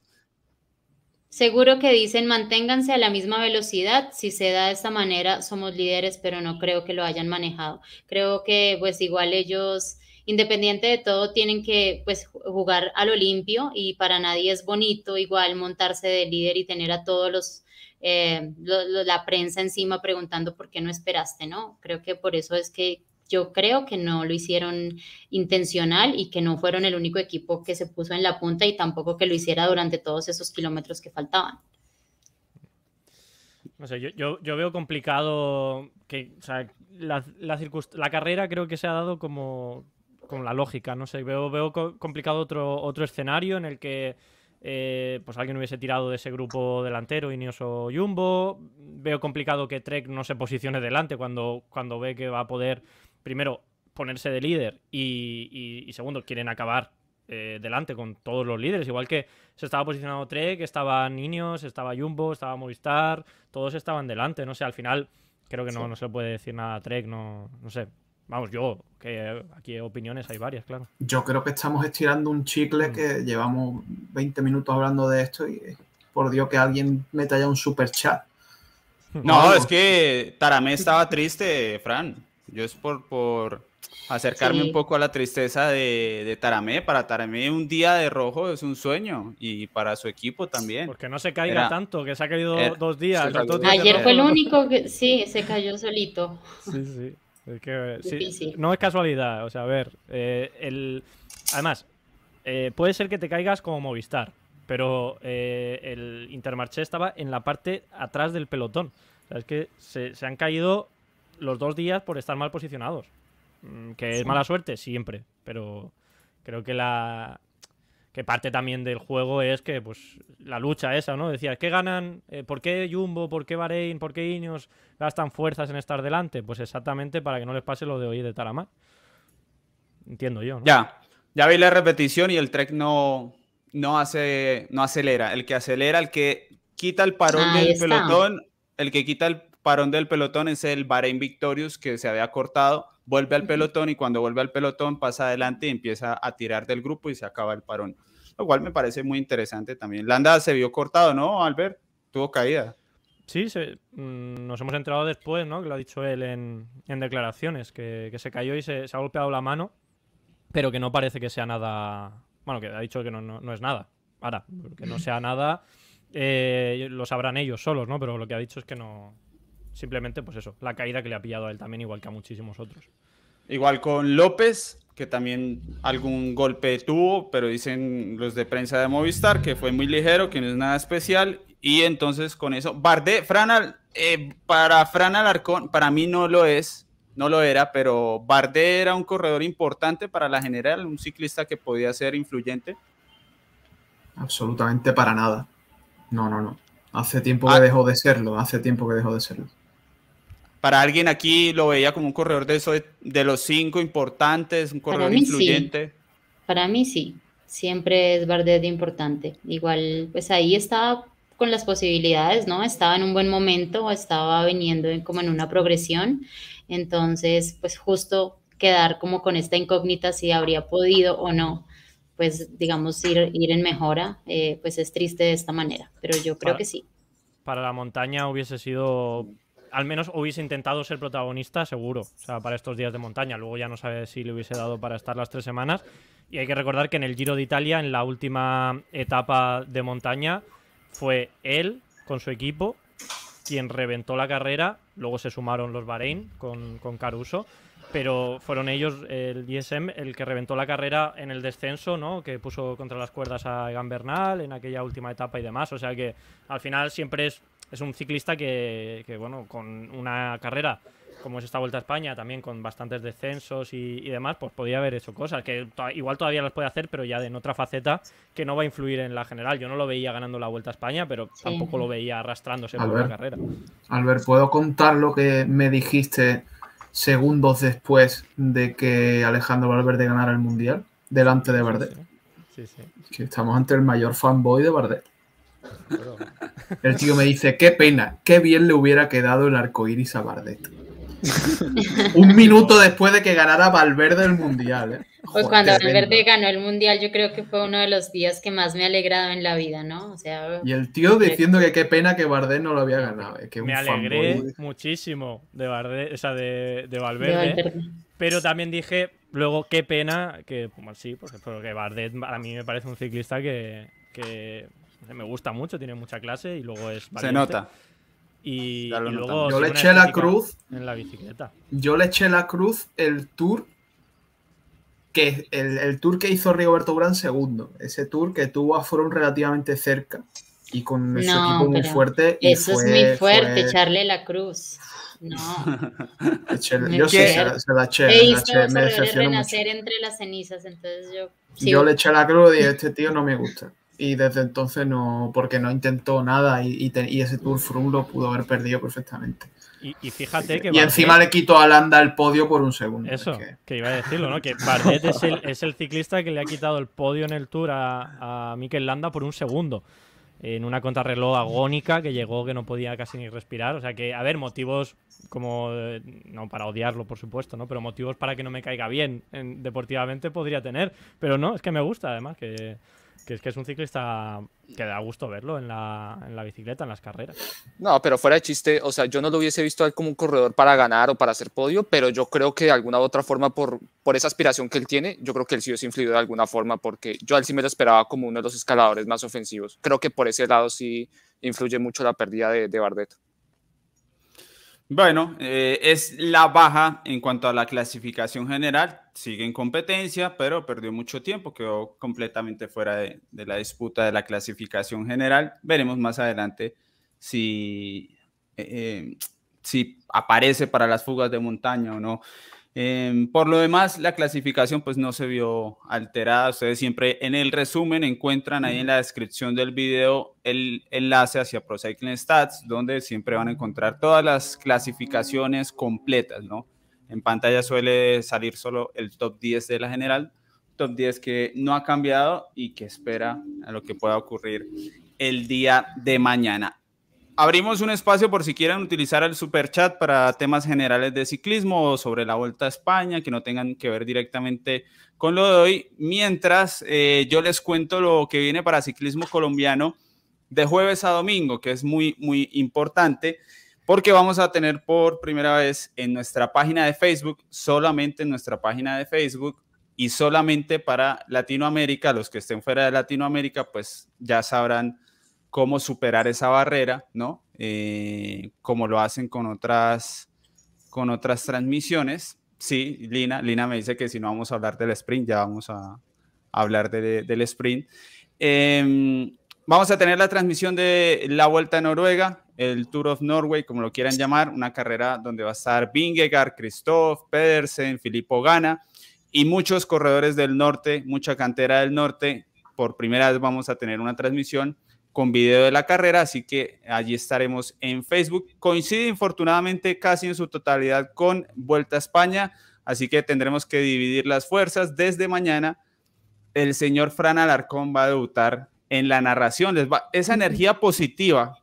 seguro que dicen manténganse a la misma velocidad, si se da de esta manera somos líderes, pero no creo que lo hayan manejado. Creo que pues igual ellos independiente de todo, tienen que pues jugar a lo limpio y para nadie es bonito igual montarse de líder y tener a todos los eh, la prensa encima preguntando por qué no esperaste, ¿no? Creo que por eso es que yo creo que no lo hicieron intencional y que no fueron el único equipo que se puso en la punta y tampoco que lo hiciera durante todos esos kilómetros que faltaban. No sé, yo, yo, veo complicado que, la, la, carrera creo que se ha dado como, con la lógica, no sé, veo, veo complicado otro, otro escenario en el que eh, pues alguien hubiese tirado de ese grupo delantero, Ineos o Jumbo. Veo complicado que Trek no se posicione delante cuando, cuando ve que va a poder, primero, ponerse de líder y, segundo, quieren acabar eh, delante con todos los líderes. Igual que se estaba posicionando Trek, estaban Ineos, estaba Jumbo, estaba Movistar, todos estaban delante. No sé, al final creo que no, no se le puede decir nada a Trek, no, no sé. Vamos, yo, que aquí opiniones hay varias, claro. Yo creo que estamos estirando un chicle mm. que llevamos 20 minutos hablando de esto y por Dios que alguien meta ya un super chat. No, es que Taramé estaba triste, Fran. Yo es por, por acercarme un poco a la tristeza de, de, Taramé. Para Taramé un día de rojo es un sueño y para su equipo también. Porque no se caiga tanto, que se ha caído dos días. Ayer fue el único que sí, se cayó solito. Sí, sí no es casualidad, o sea, a ver, eh, el... además, eh, puede ser que te caigas como Movistar, pero eh, el Intermarché estaba en la parte atrás del pelotón. O sea, es que se, han caído los dos días por estar mal posicionados. Mm, que es mala suerte, siempre, pero creo que la, que parte también del juego es que pues la lucha esa, ¿no? Decía, ¿qué ganan? Eh, ¿Por qué Jumbo? ¿Por qué Bahrein? ¿Por qué Ineos gastan fuerzas en estar delante? Pues exactamente para que no les pase lo de hoy de Taramar. Entiendo yo, ¿no? Ya, ya vi la repetición y el Trek no, no, hace, no acelera. El que acelera, el que quita el parón del pelotón, el que quita el parón del pelotón es el Bahrein Victorious que se había cortado, vuelve al pelotón y cuando vuelve al pelotón pasa adelante y empieza a tirar del grupo y se acaba el parón. Lo cual me parece muy interesante también. Landa se vio cortado, ¿no, Albert? Tuvo caída. Sí, mm, nos hemos enterado después, ¿no? Que lo ha dicho él en, declaraciones, que, se cayó y se, ha golpeado la mano. pero que no parece que sea nada. Bueno, que ha dicho que no, no, es nada. Ahora, que no sea nada, eh, lo sabrán ellos solos, ¿no? Pero lo que ha dicho es que no. Simplemente, pues eso, la caída que le ha pillado a él también, igual que a muchísimos otros. Igual con López, que también algún golpe tuvo, pero dicen los de prensa de Movistar que fue muy ligero, que no es nada especial. Y entonces con eso, Bardet, Fran, eh, para Fran Alarcón, para mí no lo es, no lo era, pero Bardet era un corredor importante para la general, un ciclista que podía ser influyente. Absolutamente para nada. No, no, no. Hace tiempo que ah. dejó de serlo, hace tiempo que dejó de serlo. Para alguien aquí lo veía como un corredor de, eso, de los cinco importantes, un corredor influyente. Para mí sí, siempre es Bardet importante. Igual, pues ahí estaba con las posibilidades, ¿no? Estaba en un buen momento, estaba viniendo como en una progresión entonces, pues justo quedar como con esta incógnita si habría podido o no, pues digamos, ir, ir en mejora, eh, pues es triste de esta manera, pero yo creo que sí. Para la montaña hubiese sido, al menos hubiese intentado ser protagonista, seguro, o sea, para estos días de montaña, luego ya no sabe si le hubiese dado para estar las tres semanas. Y hay que recordar que en el Giro de Italia, en la última etapa de montaña, fue él con su equipo quien reventó la carrera. Luego se sumaron los Bahrein con, Caruso. Pero fueron ellos, el DSM, el que reventó la carrera en el descenso, ¿no? Que puso contra las cuerdas a Egan Bernal en aquella última etapa y demás. O sea que al final siempre es, es un ciclista que, que, bueno, con una carrera como es esta Vuelta a España, también con bastantes descensos y, demás, pues podía haber hecho cosas que igual todavía las puede hacer, pero ya en otra faceta que no va a influir en la general. Yo no lo veía ganando la Vuelta a España, pero tampoco lo veía arrastrándose por la carrera. Albert, ¿puedo contar lo que me dijiste segundos después de que Alejandro Valverde ganara el Mundial delante de Bardet? Sí, sí. Que estamos ante el mayor fanboy de Bardet. El tío me dice, qué pena, qué bien le hubiera quedado el arco iris a Bardet. un minuto después de que ganara Valverde el Mundial. ¿eh? pues cuando Valverde ganó el Mundial, yo creo que fue uno de los días que más me ha alegrado en la vida, ¿no? O sea, y el tío diciendo que qué pena que Valverde no lo había ganado. Eh, me alegré muchísimo de, Valverde, o sea, de, Valverde, Pero también dije, luego, qué pena que, pues sí, porque, porque Bardet a mí me parece un ciclista que, que me gusta mucho, tiene mucha clase y luego es. Se nota. Y, luego yo le eché la cruz en la bicicleta. Yo le eché la cruz el tour que el, tour que hizo Rigoberto Urán segundo, ese tour que tuvo a Forum relativamente cerca y con ese equipo muy fuerte. eso es muy fuerte, echarle la cruz. No. yo sé, se, la eché. E hizo me renacer entre las cenizas, entonces yo. Yo le eché la cruz y dije, este tío no me gusta y desde entonces no, porque no intentó nada y, y, ese Tour Froome lo pudo haber perdido perfectamente. Y, fíjate que. Y encima le quitó a Landa el podio por un segundo. Eso, que... iba a decirlo, ¿no? Que Bardet es el, es el, ciclista que le ha quitado el podio en el Tour a, a Mikel Landa por un segundo. En una contrarreloj agónica que llegó que no podía casi ni respirar. O sea que, a ver, motivos como. No para odiarlo, por supuesto, ¿no? Pero motivos para que no me caiga bien deportivamente podría tener. Pero no, es que me gusta, además, que es que es un ciclista que da gusto verlo en la, en la, bicicleta, en las carreras. No, pero fuera de chiste, o sea, yo no lo hubiese visto él como un corredor para ganar o para hacer podio, pero yo creo que de alguna u otra forma, por, por esa aspiración que él tiene, yo creo que él sí es influido de alguna forma, porque yo a él sí me lo esperaba como uno de los escaladores más ofensivos. Creo que por ese lado sí influye mucho la pérdida de, de Bardet. Bueno, eh, es la baja en cuanto a la clasificación general. Sigue en competencia, pero perdió mucho tiempo, quedó completamente fuera de, la disputa de la clasificación general. Veremos más adelante si, eh, eh, si aparece para las fugas de montaña o no. Em, por lo demás, la clasificación pues no se vio alterada. Ustedes siempre en el resumen encuentran ahí en la descripción del video el enlace hacia Pro Cycling Stats, donde siempre van a encontrar todas las clasificaciones completas, ¿no? En pantalla suele salir solo el top 10 de la general, top 10 que no ha cambiado y que espera a lo que pueda ocurrir el día de mañana. Abrimos un espacio por si quieren utilizar el super chat para temas generales de ciclismo o sobre la Vuelta a España que no tengan que ver directamente con lo de hoy. Mientras eh, yo les cuento lo que viene para ciclismo colombiano de jueves a domingo, que es muy, muy importante porque vamos a tener por primera vez en nuestra página de Facebook, solamente en nuestra página de Facebook, y solamente para Latinoamérica, los que estén fuera de Latinoamérica, pues ya sabrán cómo superar esa barrera, ¿no? Eh, como lo hacen con otras, con otras transmisiones. Sí, Lina, Lina me dice que si no vamos a hablar del sprint, ya vamos a, hablar del sprint. Em, vamos a tener la transmisión de la Vuelta a Noruega, el Tour of Norway, como lo quieran llamar, una carrera donde va a estar Vingegaard, Christoph, Pedersen, Filippo Gana y muchos corredores del norte, mucha cantera del norte. Por primera vez vamos a tener una transmisión con video de la carrera, así que allí estaremos en Facebook. Coincide infortunadamente casi en su totalidad con Vuelta a España, así que tendremos que dividir las fuerzas. Desde mañana, el señor Fran Alarcón va a debutar en la narración. Les va, esa energía positiva,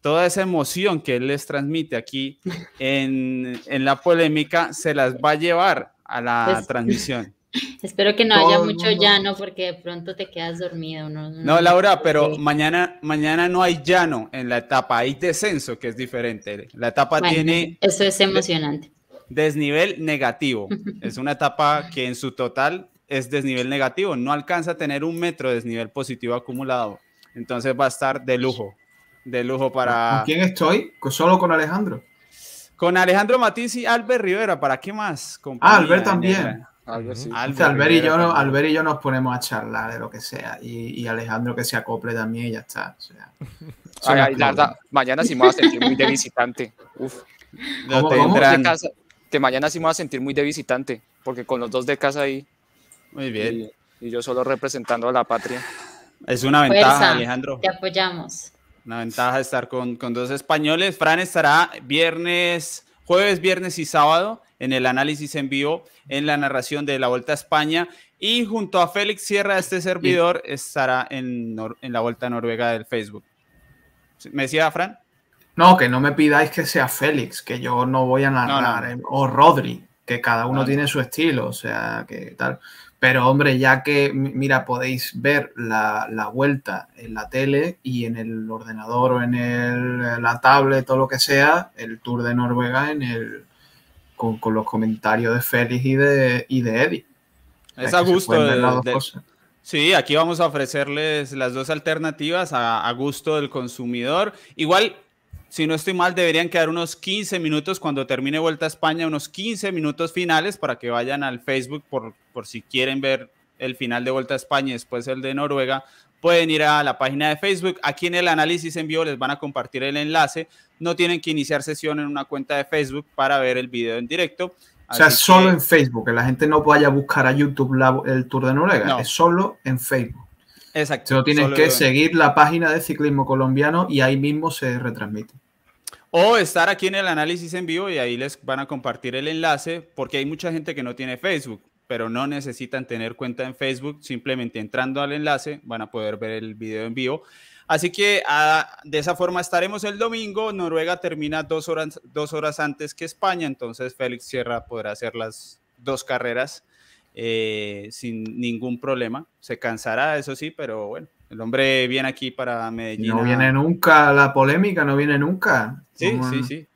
toda esa emoción que él les transmite aquí en, en la polémica, se las va a llevar a la pues, transmisión. Espero que no haya mucho llano porque de pronto te quedas dormido. No, no, Laura, pero mañana, mañana no hay llano en la etapa, hay descenso que es diferente. La etapa tiene... Eso es emocionante. Desnivel negativo. es una etapa que en su total es desnivel negativo, no alcanza a tener un metro de desnivel positivo acumulado. Entonces va a estar de lujo, de lujo para... ¿Con quién estoy? ¿Solo con Alejandro? Con Alejandro Matiz y Albert Rivera, ¿para qué más? ah, Albert también. Albert, y yo, y yo nos ponemos a charlar de lo que sea. Y, Alejandro que se acople también y ya está. mañana sí me voy a sentir muy de visitante. Uf. que mañana sí me voy a sentir muy de visitante. Porque con los dos de casa ahí. Muy bien. Y, yo solo representando a la patria. Es una ventaja, Alejandro. Te apoyamos. Una ventaja estar con, con dos españoles. Fran estará viernes, jueves, viernes y sábado en el análisis en vivo, en la narración de la Vuelta a España. Y junto a Félix Sierra, este servidor estará en, en la Vuelta a Noruega del Facebook. ¿Me decía Fran? No, que no me pidáis que sea Félix, que yo no voy a narrar, eh, o Rodri, que cada uno tiene su estilo, o sea, que tal. Pero hombre, ya que, mira, podéis ver la, la, vuelta en la tele y en el ordenador o en el, la tablet o lo que sea, el Tour de Noruega en el, con, los comentarios de Félix y de, y de Eddie. Es a gusto. sí, aquí vamos a ofrecerles las dos alternativas a, a, gusto del consumidor. Igual, si no estoy mal, deberían quedar unos 15 minutos cuando termine Vuelta a España, unos 15 minutos finales para que vayan al Facebook por, por si quieren ver el final de Vuelta a España y después el de Noruega, pueden ir a la página de Facebook. Aquí en el análisis en vivo les van a compartir el enlace. No tienen que iniciar sesión en una cuenta de Facebook para ver el video en directo. O sea, solo en Facebook, que la gente no vaya a buscar a YouTube el Tour de Noruega, es solo en Facebook. Exacto. Solo tienen que seguir la página de Ciclismo Colombiano y ahí mismo se retransmite. O estar aquí en el análisis en vivo y ahí les van a compartir el enlace, porque hay mucha gente que no tiene Facebook pero no necesitan tener cuenta en Facebook, simplemente entrando al enlace van a poder ver el video en vivo. Así que ah, de esa forma estaremos el domingo. Noruega termina dos horas, dos horas antes que España, entonces Félix Sierra podrá hacer las dos carreras eh, sin ningún problema. Se cansará, eso sí, pero bueno, el hombre viene aquí para Medellín. No viene nunca la polémica, no viene nunca. Sí, sí, sí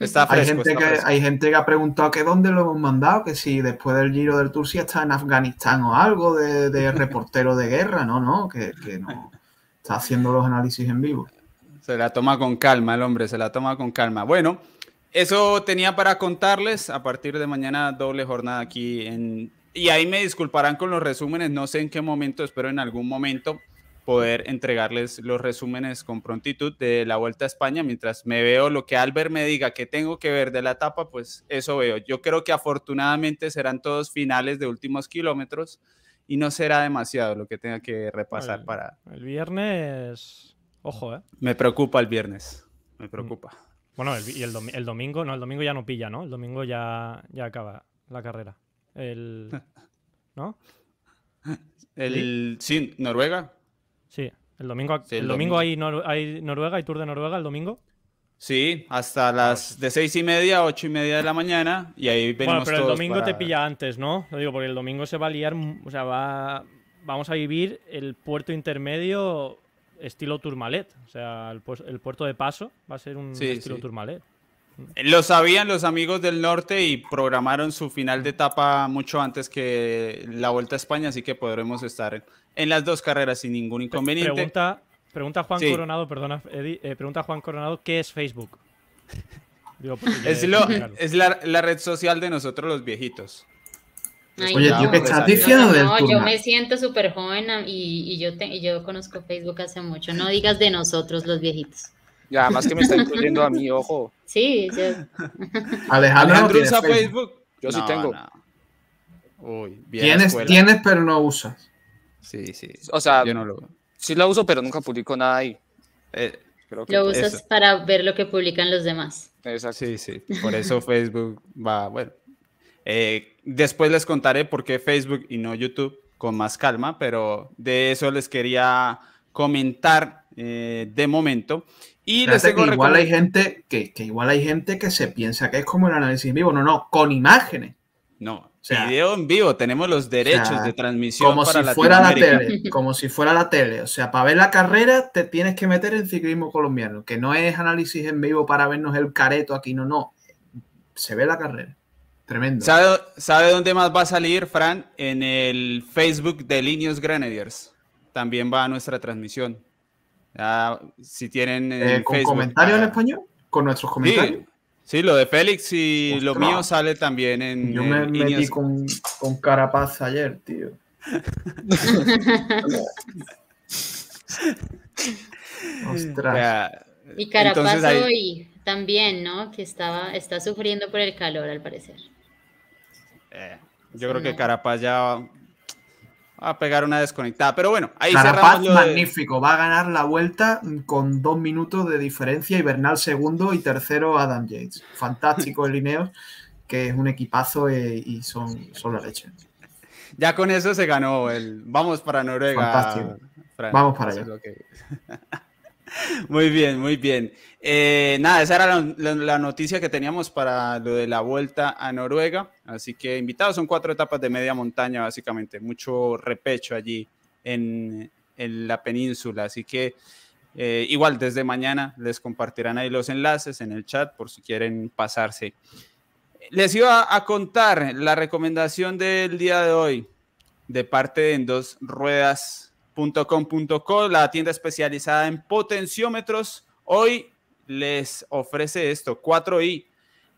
hay, gente que, hay gente que ha preguntado que dónde lo hemos mandado, que si después del Giro del Tour si está en Afganistán o algo de, reportero de guerra, no, no, que, no. Está haciendo los análisis en vivo. Se la toma con calma el hombre, se la toma con calma. Bueno, eso tenía para contarles. A partir de mañana doble jornada aquí en... Y ahí me disculparán con los resúmenes, no sé en qué momento, espero en algún momento poder entregarles los resúmenes con prontitud de la Vuelta a España. Mientras me veo lo que Albert me diga que tengo que ver de la etapa, pues eso veo. Yo creo que afortunadamente serán todos finales de últimos kilómetros y no será demasiado lo que tenga que repasar para... El viernes... Ojo, ¿eh? Me preocupa el viernes. Me preocupa. Bueno, y el, domingo, no, el domingo ya no pilla, ¿no? El domingo ya, ya acaba la carrera. El... ¿No? El... ¿Sí? Noruega. Sí, el domingo, el, domingo, hay, hay, Noruega, hay Tour de Noruega el domingo. Sí, hasta las de seis y media, ocho y media de la mañana y ahí venimos Bueno, pero el domingo te pilla antes, ¿no? Lo digo porque el domingo se va a liar, o sea, va, vamos a vivir el puerto intermedio estilo Tourmalet, o sea, el, puerto de paso va a ser un estilo Tourmalet. Lo sabían los amigos del norte y programaron su final de etapa mucho antes que la Vuelta a España, así que podremos estar en las dos carreras sin ningún inconveniente. Pregunta, pregunta Juan Coronado, perdona, Eddie, eh, pregunta Juan Coronado, ¿qué es Facebook? es, la, red social de nosotros los viejitos. Oye, tío, ¿qué estás diciendo no, yo me siento súper joven y, yo y yo conozco Facebook hace mucho. No digas de nosotros los viejitos. Y además que me está incluyendo a mí, ojo. Sí, sí. Alejandro, usa Facebook. Yo sí tengo. Uy, tienes, tienes, pero no usas. Sí, sí. O sea, yo no lo... sí lo uso, pero nunca publico nada ahí. Eh, lo usas para ver lo que publican los demás. Exacto. Sí, sí. Por eso Facebook va, bueno. Eh, después les contaré por qué Facebook y no YouTube con más calma, pero de eso les quería comentar eh, de momento. Y les tengo que igual hay gente que, que, igual hay gente que se piensa que es como el análisis en vivo. No, no, con imágenes. No, video en vivo, tenemos los derechos de transmisión como si fuera la tele, como si fuera la tele. O sea, para ver la carrera te tienes que meter en ciclismo colombiano, que no es análisis en vivo para vernos el careto aquí, no, no. Se ve la carrera. Tremendo. ¿Sabe, ¿Sabe dónde más va a salir, Fran? En el Facebook de Líneos Grenadiers. También va a nuestra transmisión. Si tienen. Eh, ¿Con comentarios en español? ¿Con nuestros comentarios? Sí, lo de Félix y lo mío sale también en. Yo me metí con, con Carapaz ayer, tío. Ostras. y Carapaz hoy también, ¿no? Que estaba, está sufriendo por el calor, al parecer. Eh, yo creo que Carapaz ya a pegar una desconectada. Pero bueno, ahí Carapaz magnífico, va a ganar la vuelta con dos minutos de diferencia y Bernal segundo y tercero Adam Yates. Fantástico el Lineos, que es un equipazo y son, son la leche. Ya con eso se ganó el vamos para Noruega. Fantástico. Vamos para allá. Muy bien, muy bien. Eh, nada, esa era la, noticia que teníamos para lo de la vuelta a Noruega. Así que invitados, son cuatro etapas de media montaña, básicamente. Mucho repecho allí en, la península. Así que eh, igual desde mañana les compartirán ahí los enlaces en el chat por si quieren pasarse. Les iba a contar la recomendación del día de hoy de parte de En Dos La tienda especializada en potenciómetros. Hoy les ofrece esto, 4i,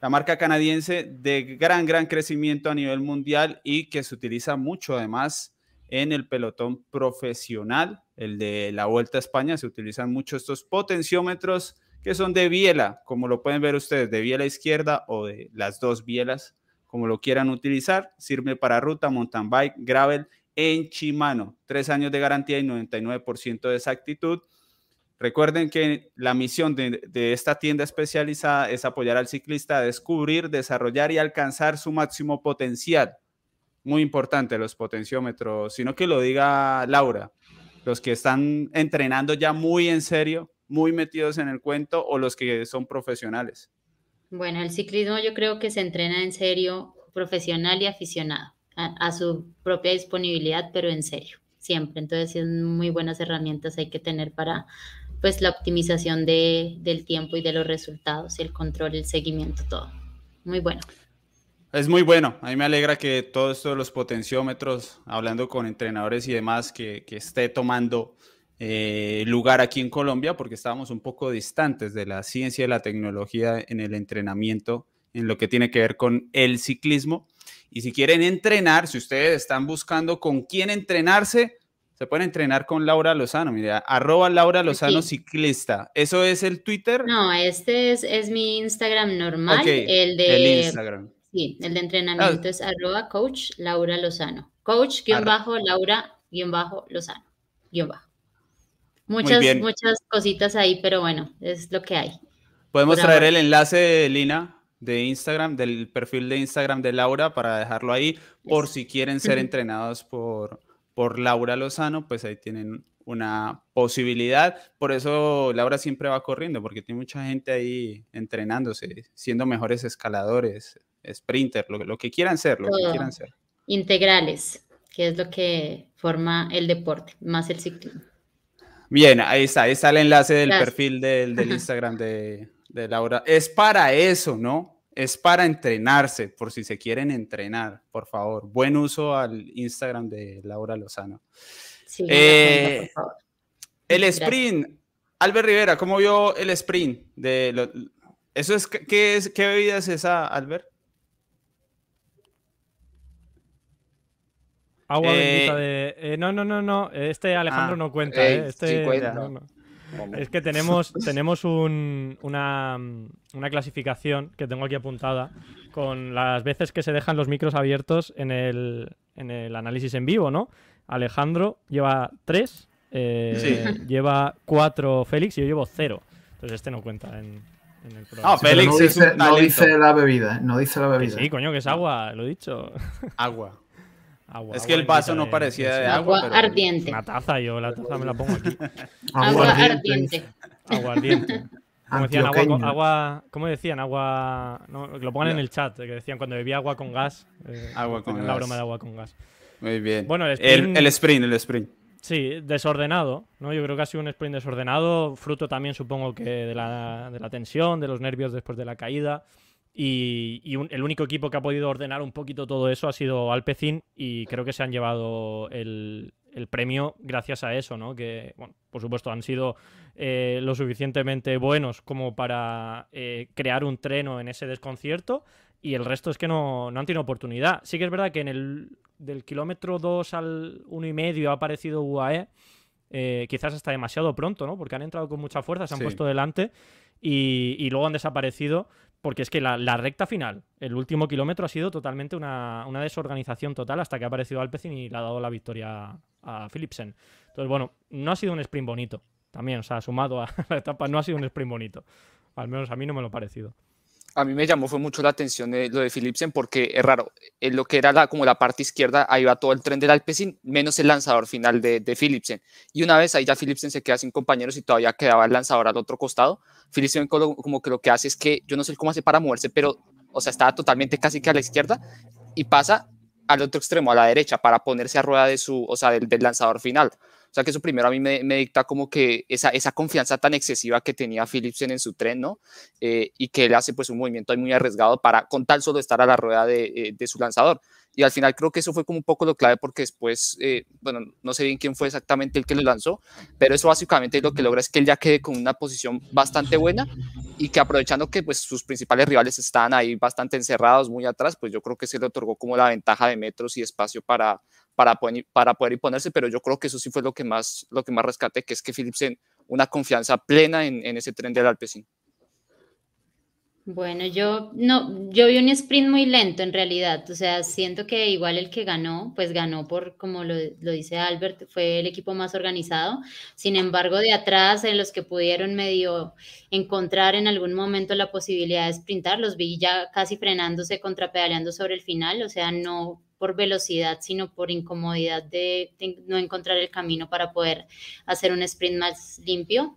la marca canadiense de gran, gran crecimiento a nivel mundial y que se utiliza mucho además en el pelotón profesional, el de la Vuelta a España, se utilizan mucho estos potenciómetros que son de biela, como lo pueden ver ustedes, de biela izquierda o de las dos bielas, como lo quieran utilizar, sirve para ruta, mountain bike, gravel en Chimano, tres años de garantía y 99% de exactitud Recuerden que la misión de, esta tienda especializada es apoyar al ciclista a descubrir, desarrollar y alcanzar su máximo potencial. Muy importante los potenciómetros, sino que lo diga Laura, los que están entrenando ya muy en serio, muy metidos en el cuento o los que son profesionales. Bueno, el ciclismo yo creo que se entrena en serio, profesional y aficionado, a, su propia disponibilidad, pero en serio, siempre. Entonces, son muy buenas herramientas hay que tener para pues la optimización de, del tiempo y de los resultados, el control, el seguimiento, todo. Muy bueno. Es muy bueno. A mí me alegra que todo esto de los potenciómetros, hablando con entrenadores y demás, que, que esté tomando eh, lugar aquí en Colombia, porque estábamos un poco distantes de la ciencia y la tecnología en el entrenamiento, en lo que tiene que ver con el ciclismo. Y si quieren entrenar, si ustedes están buscando con quién entrenarse, se pueden entrenar con Laura Lozano, mira, arroba Laura Lozano ciclista. ¿Eso es el Twitter? No, este es, es mi Instagram normal. el de el Instagram. Sí, el de entrenamiento ah. es arroba coach Laura Lozano. Coach guion bajo Laura guion bajo Lozano. Guión bajo. Muchas, muchas cositas ahí, pero bueno, es lo que hay. Podemos traer el enlace Lina de Instagram, del perfil de Instagram de Laura para dejarlo ahí, por si quieren ser entrenados por, por Laura Lozano, pues ahí tienen una posibilidad. Por eso Laura siempre va corriendo, porque tiene mucha gente ahí entrenándose, siendo mejores escaladores, sprinter, lo, que quieran ser, lo que quieran ser. Integrales, que es lo que forma el deporte, más el ciclismo. Bien, ahí está, ahí está el enlace del perfil del, Instagram de de Laura. Es para eso, ¿no? Es para entrenarse, por si se quieren entrenar, por favor. Buen uso al Instagram de Laura Lozano. Sí, Eh, por favor. El Gracias. sprint, Albert Rivera, ¿cómo vio el sprint? De lo- ¿Eso es qué, es qué bebida es esa, Albert? Agua Eh, bendita de. eh, no, no, no, no. Este Alejandro Ah, no cuenta, ¿eh? Este, sí cuenta. no, no. Es que tenemos, tenemos un- una, una clasificación que tengo aquí apuntada con las veces que se dejan los micros abiertos en el, en el análisis en vivo, ¿no? Alejandro lleva tres, eh, Sí. lleva cuatro Félix y yo llevo cero. Entonces este no cuenta en, en el programa. Ah, Félix no es un dice, no dice la bebida, no dice la Que bebida. sí, coño, que es agua, lo he dicho. Agua. Agua, Es agua que el vaso no parecía de agua. Agua pero- ardiente. Una taza, yo la taza me la pongo aquí. Agua ardiente. Aguardiente. Como decían, agua, agua, ¿cómo decían? Agua, no, que lo pongan en el chat, que decían cuando bebía agua con gas. eh, Agua con tenían la gas. broma de agua con gas. Muy bien. Bueno, el el, sprint- el sprint, el sprint. Sí, desordenado, ¿no? Yo creo que ha sido un sprint desordenado, fruto también supongo que de la, de la tensión, de los nervios después de la caída. Y, y un- el único equipo que ha podido ordenar un poquito todo eso ha sido Alpecin y creo que se han llevado el, el premio gracias a eso, ¿no? Que, bueno, por supuesto, han sido eh, lo suficientemente buenos como para eh, crear un treno en ese desconcierto y el resto es que no, no han tenido oportunidad. Sí que es verdad que en el del kilómetro 2 al 1,5 y medio ha aparecido UAE, eh, quizás hasta demasiado pronto, ¿no? Porque han entrado con mucha fuerza, se han Sí. puesto delante y, y luego han desaparecido porque es que la, recta final, el último kilómetro ha sido totalmente una, una desorganización total hasta que ha aparecido Alpecin y le ha dado la victoria a Philipsen. Entonces, bueno, no ha sido un sprint bonito. También, o sea, sumado a la etapa, no ha sido un sprint bonito. Al menos a mí no me lo ha parecido. A mí me llamó fue mucho la atención eh, lo de Philipsen porque es raro, en lo que era la, como la parte izquierda, ahí va todo el tren del Alpecin, menos el lanzador final de, de Philipsen. Y una vez ahí ya Philipsen se queda sin compañeros y todavía quedaba el lanzador al otro costado. Philipsen como, que lo que hace es que, yo no sé cómo hace para moverse, pero, o sea, estaba totalmente casi que a la izquierda y pasa al otro extremo, a la derecha, para ponerse a rueda de su, o sea, del lanzador final. O sea que eso primero a mí me, me dicta como que esa, esa confianza tan excesiva que tenía Philipsen en su tren, ¿no? Eh, y que él hace pues un movimiento ahí muy arriesgado para con tal solo estar a la rueda de, eh, de su lanzador. Y al final creo que eso fue como un poco lo clave porque después, eh, bueno, no sé bien quién fue exactamente el que lo lanzó, pero eso básicamente lo que logra es que él ya quede con una posición bastante buena y que aprovechando que pues sus principales rivales estaban ahí bastante encerrados, muy atrás, pues yo creo que se le otorgó como la ventaja de metros y espacio para, para, poder, para poder imponerse, pero yo creo que eso sí fue lo que más, lo que más rescaté, que es que Philipsen una confianza plena en, en ese tren del Alpecin. Bueno, yo no, yo vi un sprint muy lento en realidad, o sea, siento que igual el que ganó, pues ganó por, como lo, lo dice Albert, fue el equipo más organizado. Sin embargo, de atrás, en los que pudieron medio encontrar en algún momento la posibilidad de sprintar, los vi ya casi frenándose, contrapedaleando sobre el final, o sea, no por velocidad, sino por incomodidad de, no encontrar el camino para poder hacer un sprint más limpio.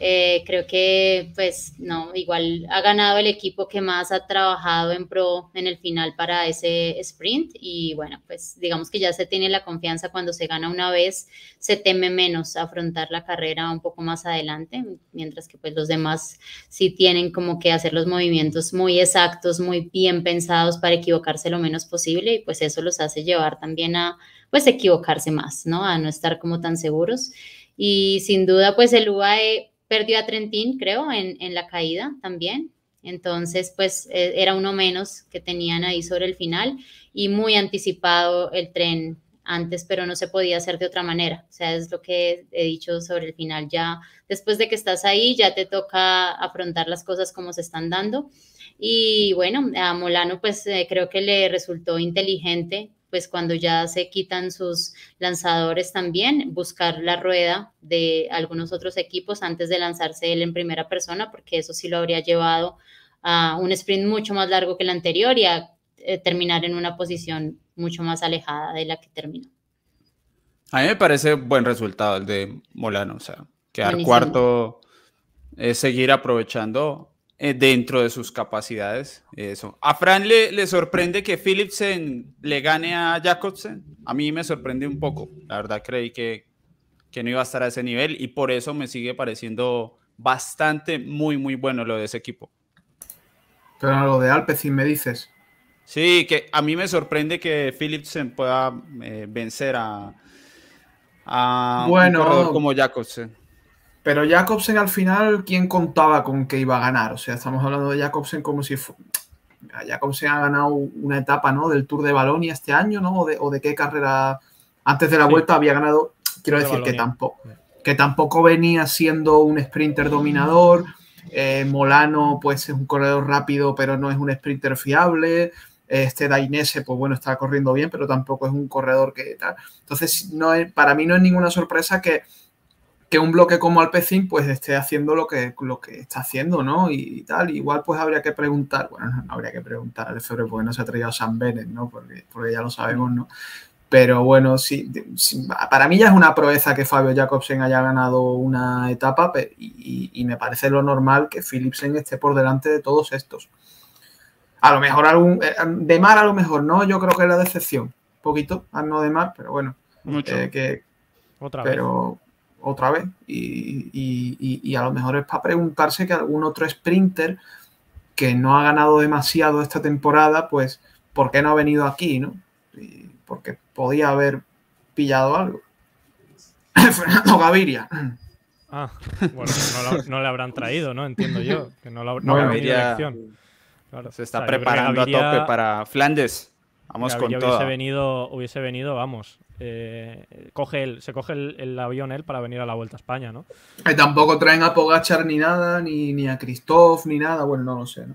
Eh, creo que, pues, no, igual ha ganado el equipo que más ha trabajado en pro en el final para ese sprint y bueno, pues digamos que ya se tiene la confianza cuando se gana una vez, se teme menos afrontar la carrera un poco más adelante, mientras que pues los demás sí tienen como que hacer los movimientos muy exactos, muy bien pensados para equivocarse lo menos posible y pues eso los hace llevar también a pues equivocarse más, ¿no? A no estar como tan seguros. Y sin duda, pues el UAE perdió a Trentín, creo, en, en, la caída también. Entonces, pues eh, era uno menos que tenían ahí sobre el final y muy anticipado el tren antes, pero no se podía hacer de otra manera. O sea, es lo que he dicho sobre el final. Ya después de que estás ahí, ya te toca afrontar las cosas como se están dando. Y bueno, a Molano, pues eh, creo que le resultó inteligente pues cuando ya se quitan sus lanzadores también, buscar la rueda de algunos otros equipos antes de lanzarse él en primera persona, porque eso sí lo habría llevado a un sprint mucho más largo que el anterior y a eh, terminar en una posición mucho más alejada de la que terminó. A mí me parece buen resultado el de Molano, o sea, quedar Buenísimo. cuarto es seguir aprovechando eh, dentro de sus capacidades. Eso. A Fran le, le, sorprende que Philipsen le gane a Jacobsen. A mí me sorprende un poco. La verdad creí que, que no iba a estar a ese nivel y por eso me sigue pareciendo bastante, muy, muy bueno lo de ese equipo. Pero lo de Alpecin me dices. Sí, que a mí me sorprende que Philipsen pueda eh, vencer a, a Bueno. un corredor como Jacobsen. Pero Jacobsen al final, ¿quién contaba con que iba a ganar? O sea, estamos hablando de Jacobsen como si fu- Jacobsen ha ganado una etapa, ¿no? Del Tour de Balonia este año, ¿no? O de, o de qué carrera antes de la Sí. vuelta había ganado. Quiero de decir que tampoco, que tampoco venía siendo un sprinter dominador. Eh, Molano, pues es un corredor rápido, pero no es un sprinter fiable. Este Dainese, pues bueno, está corriendo bien, pero tampoco es un corredor que tal. Entonces, no es, para mí no es ninguna sorpresa que, que un bloque como Alpecin pues esté haciendo lo que, lo que está haciendo, ¿no? Y, tal. Igual pues habría que preguntar, bueno, no, no habría que preguntar al Lefebvre porque no se ha traído a San Bennett, ¿no? Porque, porque ya lo sabemos, ¿no? Pero bueno, sí, para mí ya es una proeza que Fabio Jacobsen haya ganado una etapa y, y- y me parece lo normal que Philipsen esté por delante de todos estos. A lo mejor algún, eh, de Mar a lo mejor no, yo creo que es la decepción. Un poquito, a no de Mar, pero bueno, Mucho. eh, que, Otra vez. Otra vez. Y, y- y- y a lo mejor es para preguntarse que algún otro sprinter que no ha ganado demasiado esta temporada, pues, ¿por qué no ha venido aquí, no? Y porque podía haber pillado algo. Fernando Gaviria. Ah, bueno, no, lo- no le habrán traído, ¿no? Entiendo yo. Que no, lo, no Bueno, habrá tenido Gaviria elección. Claro. Se está O sea, preparando a tope para Flandes. Vamos Gaviria con hubiese todo. venido, hubiese venido, vamos. Eh, coge el, se coge el, el avión él para venir a la Vuelta a España, ¿no? Que tampoco traen a Pogachar ni nada, ni, ni a Christoph, ni nada. Bueno, no lo sé. ¿no?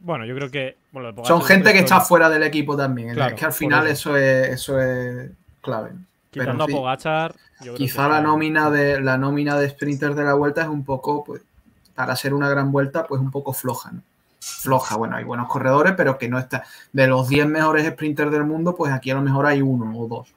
Bueno, yo creo que. bueno, el Pogacar Son gente que está fuera del equipo también. Claro, es que al final eso. eso es, eso es clave. pero a. Pogachar. Quizá la nómina de la nómina de sprinters de la vuelta es un poco, pues, para ser una gran vuelta, pues un poco floja, ¿no? Floja, bueno, hay buenos corredores, pero que no está. De los 10 mejores sprinters del mundo, pues aquí a lo mejor hay uno o dos,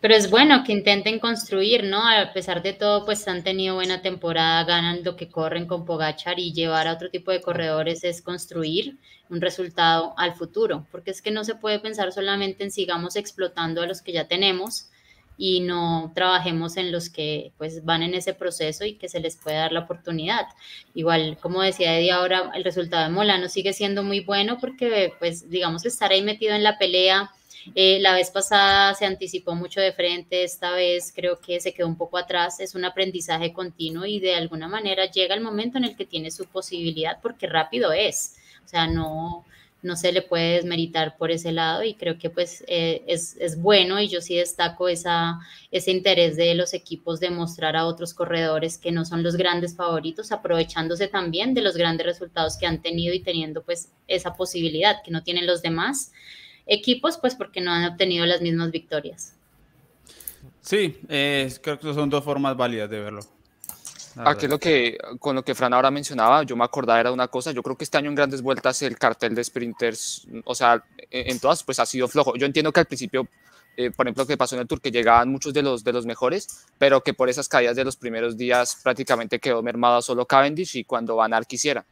Pero es bueno que intenten construir, ¿no? A pesar de todo, pues han tenido buena temporada, ganan lo que corren con Pogachar y llevar a otro tipo de corredores es construir un resultado al futuro, porque es que no se puede pensar solamente en sigamos explotando a los que ya tenemos y no trabajemos en los que pues van en ese proceso y que se les puede dar la oportunidad. Igual, como decía Eddie ahora, el resultado de Molano sigue siendo muy bueno porque pues digamos que estar ahí metido en la pelea, eh, la vez pasada se anticipó mucho de frente, esta vez creo que se quedó un poco atrás, es un aprendizaje continuo y de alguna manera llega el momento en el que tiene su posibilidad porque rápido es, o sea, no, no se le puede desmeritar por ese lado y creo que pues eh, es, es bueno y yo sí destaco esa, ese interés de los equipos de mostrar a otros corredores que no son los grandes favoritos, aprovechándose también de los grandes resultados que han tenido y teniendo pues esa posibilidad que no tienen los demás equipos, pues porque no han obtenido las mismas victorias. Sí, eh, creo que son dos formas válidas de verlo. Aquí verdad. lo que, con lo que Fran ahora mencionaba, yo me acordaba era una cosa, yo creo que este año en grandes vueltas el cartel de sprinters, o sea, en, en todas pues ha sido flojo. Yo entiendo que al principio, eh, por ejemplo, que pasó en el Tour, que llegaban muchos de los, de los mejores, pero que por esas caídas de los primeros días prácticamente quedó mermado solo Cavendish y cuando Van Aert quisiera.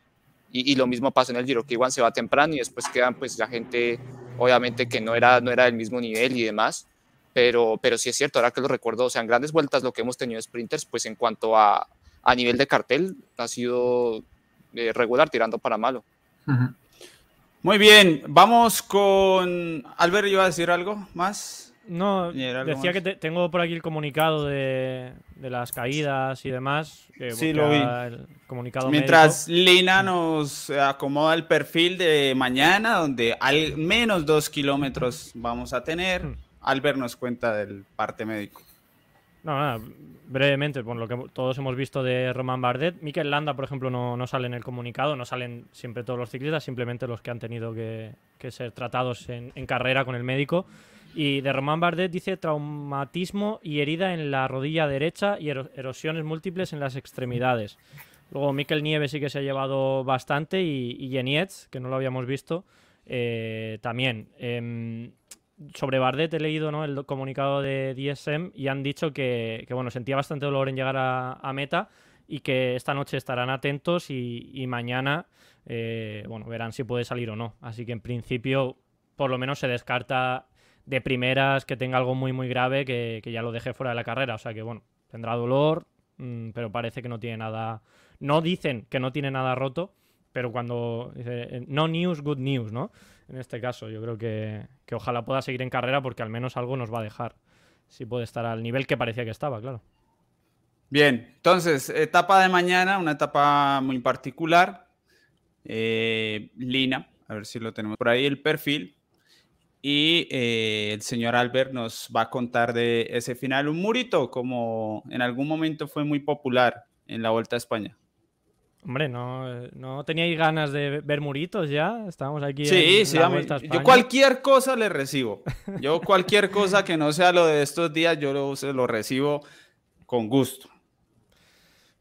Y, y lo mismo pasó en el Giro, que igual se va temprano y después quedan pues la gente, obviamente que no era, no era del mismo nivel y demás. Pero, pero sí es cierto, ahora que lo recuerdo, o sea, en grandes vueltas lo que hemos tenido sprinters, pues en cuanto a, a nivel de cartel ha sido eh, regular, tirando para malo. Muy bien, vamos con. Albert, ¿iba a decir algo más? No, ¿Y era algo decía que te- tengo por aquí el comunicado de, de las caídas y demás. que Sí, lo vi. El comunicado Mientras Lina nos acomoda el perfil de mañana, donde al menos dos kilómetros vamos a tener, Hmm. Albert nos cuenta del parte médico. No, nada, brevemente, por lo que todos hemos visto de Roman Bardet. Mikel Landa, por ejemplo, no, no sale en el comunicado, no salen siempre todos los ciclistas, simplemente los que han tenido que, que ser tratados en, en carrera con el médico. Y de Roman Bardet dice traumatismo y herida en la rodilla derecha y ero- erosiones múltiples en las extremidades. Luego Mikel Nieve sí que se ha llevado bastante y, y Genietz, que no lo habíamos visto, eh, también. Em, sobre Bardet he leído ¿no? el do- comunicado de DSM y han dicho que, que, bueno, sentía bastante dolor en llegar a, a meta y que esta noche estarán atentos y, y mañana eh, bueno, verán si puede salir o no. Así que en principio por lo menos se descarta de primeras que tenga algo muy muy grave que, que ya lo deje fuera de la carrera. O sea que bueno, tendrá dolor, mm, pero parece que no tiene nada. No dicen que no tiene nada roto, pero cuando dice eh, no news, good news, ¿no? En este caso, yo creo que, que ojalá pueda seguir en carrera porque al menos algo nos va a dejar. Si puede estar al nivel que parecía que estaba, claro. Bien, entonces, etapa de mañana, una etapa muy particular. Eh, Lina, a ver si lo tenemos por ahí, el perfil. Y eh, el señor Albert nos va a contar de ese final. Un murito, como en algún momento fue muy popular en la Vuelta a España. Hombre, ¿no, no teníais ganas de ver muritos ya? Estábamos aquí sí, en sí, la Vuelta a España. Yo cualquier cosa le recibo. Yo cualquier cosa que no sea lo de estos días, yo lo, lo recibo con gusto.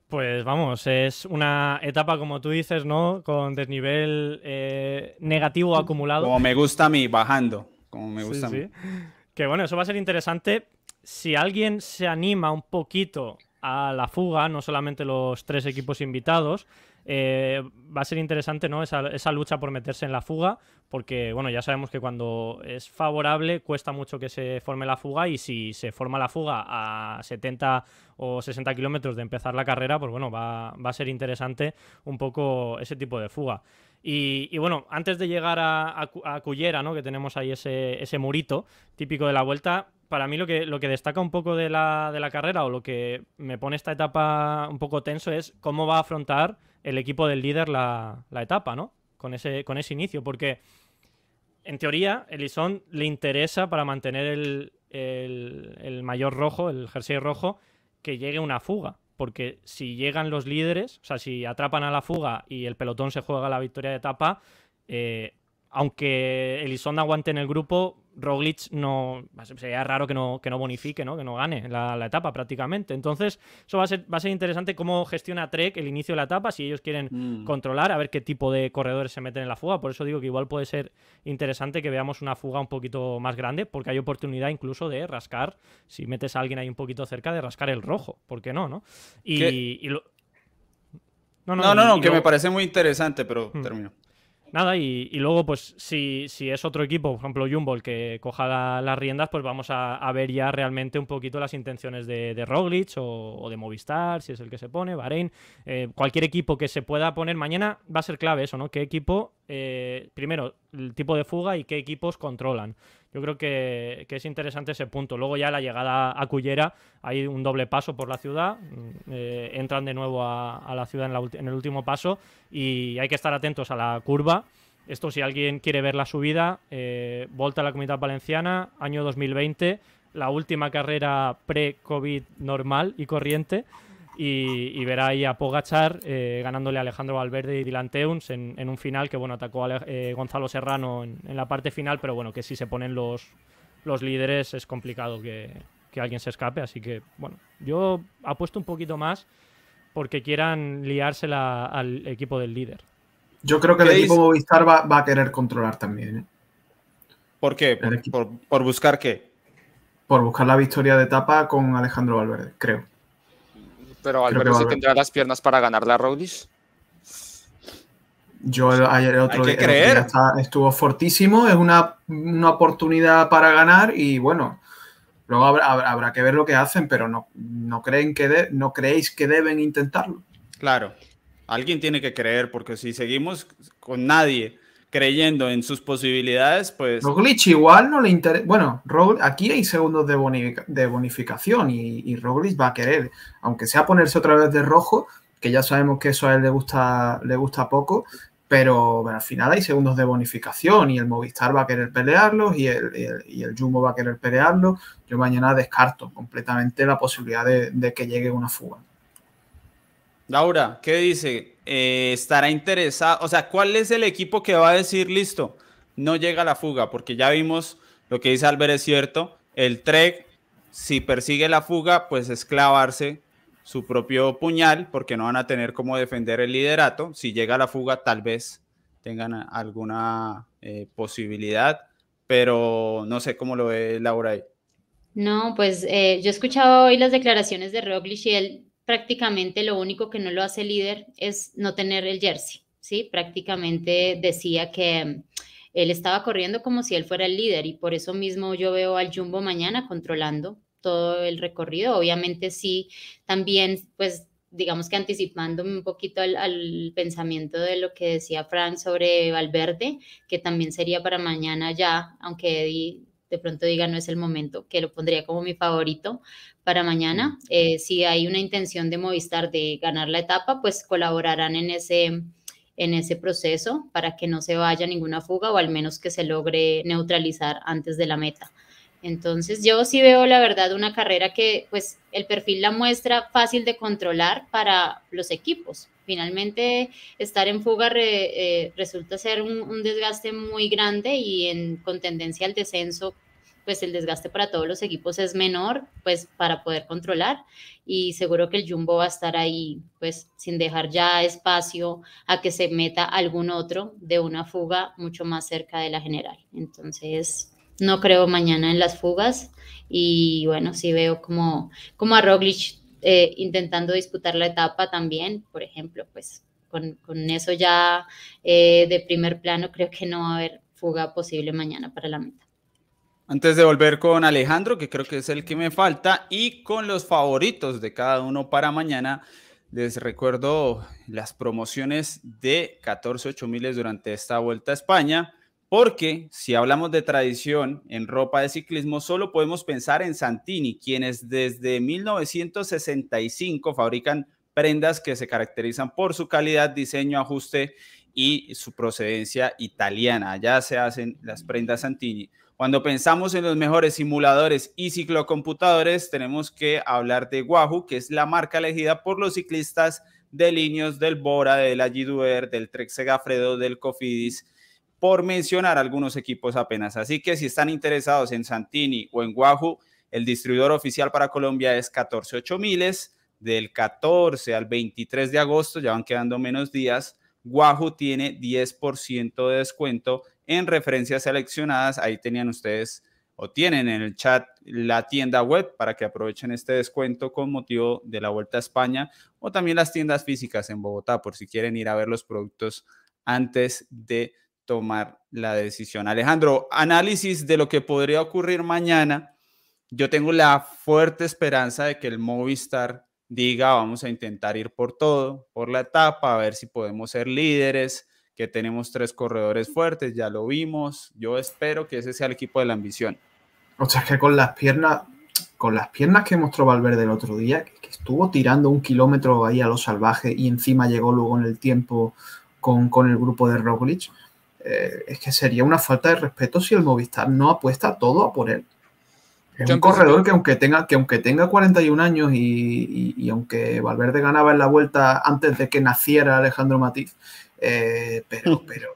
Pues vamos, es una etapa, como tú dices, ¿no? Con desnivel eh, negativo acumulado. Como me gusta a mí, bajando. Como me gusta a mí. Que bueno, eso va a ser interesante. Si alguien se anima un poquito a la fuga, no solamente los tres equipos invitados, eh, va a ser interesante ¿no? Esa, lucha por meterse en la fuga, porque bueno, ya sabemos que cuando es favorable cuesta mucho que se forme la fuga y si se forma la fuga a 70 o 60 kilómetros de empezar la carrera, pues bueno, va, a ser interesante un poco ese tipo de fuga. Y, bueno, antes de llegar a, a, Cullera, ¿no? que tenemos ahí ese, murito típico de la vuelta, para mí lo que, destaca un poco de la, carrera o lo que me pone esta etapa un poco tenso es cómo va a afrontar el equipo del líder la, etapa, ¿no? Con ese, con ese inicio, porque en teoría Elison le interesa para mantener el, el, mayor rojo, el jersey rojo, que llegue una fuga. Porque si llegan los líderes, o sea, si atrapan a la fuga y el pelotón se juega la victoria de etapa, eh, aunque Elizondo aguante en el grupo, Roglic no. Sería raro que no, que no bonifique, ¿no? Que no gane la, la, etapa prácticamente. Entonces, eso va a, ser, va a ser interesante cómo gestiona Trek el inicio de la etapa, si ellos quieren mm. controlar, a ver qué tipo de corredores se meten en la fuga. Por eso digo que igual puede ser interesante que veamos una fuga un poquito más grande, porque hay oportunidad incluso de rascar, si metes a alguien ahí un poquito cerca, de rascar el rojo. ¿Por qué no? no? Y, y lo... No, no, no, no, no que luego... me parece muy interesante, pero hmm. termino. Nada, y, luego, pues, si, si, es otro equipo, por ejemplo, Jumbo, el que coja la, las riendas, pues vamos a, a, ver ya realmente un poquito las intenciones de, de Roglic o, o, de Movistar, si es el que se pone, Bahrein. Eh, cualquier equipo que se pueda poner mañana va a ser clave eso, ¿no? ¿Qué equipo, eh, primero, el tipo de fuga y qué equipos controlan? Yo creo que, que, es interesante ese punto. Luego ya la llegada a Cullera, hay un doble paso por la ciudad, eh, entran de nuevo a, a la ciudad en, la en, el último paso y hay que estar atentos a la curva. Esto si alguien quiere ver la subida, eh, Volta a la Comunidad Valenciana, año 2020, la última carrera pre-COVID normal y corriente. Y, y, verá ahí a Pogachar eh, ganándole a Alejandro Valverde y Dylan Teuns en, en, un final que bueno atacó a eh, Gonzalo Serrano en, en, la parte final, pero bueno, que si se ponen los, los líderes es complicado que, que, alguien se escape, así que bueno, yo apuesto un poquito más porque quieran liársela al equipo del líder. Yo creo que el equipo Movistar va, va, a querer controlar también. ¿eh? ¿Por qué? ¿Por, por, ¿Por buscar qué? Por buscar la victoria de etapa con Alejandro Valverde, creo. Pero Valverde sí tendrá las piernas para ganarle a Roglic. Yo ayer el otro, día, creer. Está, estuvo fortísimo, es una, una, oportunidad para ganar y bueno, luego habrá, habrá que ver lo que hacen, pero no, no creen que de, no creéis que deben intentarlo. Claro, alguien tiene que creer porque si seguimos con nadie creyendo en sus posibilidades, pues... Roglic igual no le interesa... Bueno, Rog... aquí hay segundos de, bonific... de bonificación y, y, Roglic va a querer, aunque sea ponerse otra vez de rojo, que ya sabemos que eso a él le gusta, le gusta poco, pero al final hay segundos de bonificación y el Movistar va a querer pelearlos y el, y el, y Jumbo va a querer pelearlos. Yo mañana descarto completamente la posibilidad de que llegue una fuga. Laura, ¿qué dice? Eh, ¿Estará interesado? O sea, ¿cuál es el equipo que va a decir, listo, no llega la fuga? Porque ya vimos lo que dice Albert es cierto. El Trek, si persigue la fuga, pues es clavarse su propio puñal, porque no van a tener cómo defender el liderato. Si llega la fuga, tal vez tengan alguna eh, posibilidad, pero no sé cómo lo ve Laura ahí. No, pues eh, yo he escuchado hoy las declaraciones de Roglic y él prácticamente lo único que no lo hace líder es no tener el jersey, ¿sí? Prácticamente decía que él estaba corriendo como si él fuera el líder y por eso mismo yo veo al Jumbo mañana controlando todo el recorrido. Obviamente sí, también pues digamos que anticipándome un poquito al, pensamiento de lo que decía Frank sobre Valverde, que también sería para mañana ya, aunque de pronto diga no es el momento, que lo pondría como mi favorito para mañana. Eh, si hay una intención de Movistar de ganar la etapa, pues colaborarán en ese, en ese proceso para que no se vaya ninguna fuga o al menos que se logre neutralizar antes de la meta. Entonces yo sí veo la verdad una carrera que pues el perfil la muestra fácil de controlar para los equipos. Finalmente estar en fuga eh, resulta ser un, desgaste muy grande y con tendencia al descenso pues el desgaste para todos los equipos es menor, pues para poder controlar y seguro que el Jumbo va a estar ahí, pues sin dejar ya espacio a que se meta algún otro de una fuga mucho más cerca de la general. Entonces, no creo mañana en las fugas y bueno, sí veo como, como a Roglic eh, intentando disputar la etapa también, por ejemplo, pues con, eso ya eh, de primer plano creo que no va a haber fuga posible mañana para la meta. Antes de volver con Alejandro, que creo que es el que me falta, y con los favoritos de cada uno para mañana, les recuerdo las promociones de 14 8000 durante esta vuelta a España. Porque si hablamos de tradición en ropa de ciclismo, solo podemos pensar en Santini, quienes desde 1965 fabrican prendas que se caracterizan por su calidad, diseño, ajuste y su procedencia italiana. Ya se hacen las prendas Santini. Cuando pensamos en los mejores simuladores y ciclocomputadores, tenemos que hablar de Wahoo, que es la marca elegida por los ciclistas de Linios, del Bora, del Agiduer, del Trek Segafredo, del Cofidis por mencionar algunos equipos apenas. Así que si están interesados en Santini o en Wahoo, el distribuidor oficial para Colombia es 148 miles. Del 14 al 23 de agosto, ya van quedando menos días, Wahoo tiene 10% de descuento en referencias seleccionadas. Ahí tenían ustedes o tienen en el chat la tienda web para que aprovechen este descuento con motivo de la Vuelta a España o también las tiendas físicas en Bogotá por si quieren ir a ver los productos antes de tomar la decisión. Alejandro, análisis de lo que podría ocurrir mañana. Yo tengo la fuerte esperanza de que el Movistar diga, vamos a intentar ir por todo, por la etapa, a ver si podemos ser líderes, que tenemos tres corredores fuertes, ya lo vimos. Yo espero que ese sea el equipo de la ambición. O sea, que con las piernas, con las piernas que mostró Valverde el otro día, que estuvo tirando un kilómetro ahí a lo salvaje y encima llegó luego en el tiempo con, con el grupo de Roglic, eh, es que sería una falta de respeto si el Movistar no apuesta todo a por él. Es un corredor que aunque tenga, que aunque tenga 41 años y, aunque Valverde ganaba en la vuelta antes de que naciera Alejandro Matiz, eh, pero, pero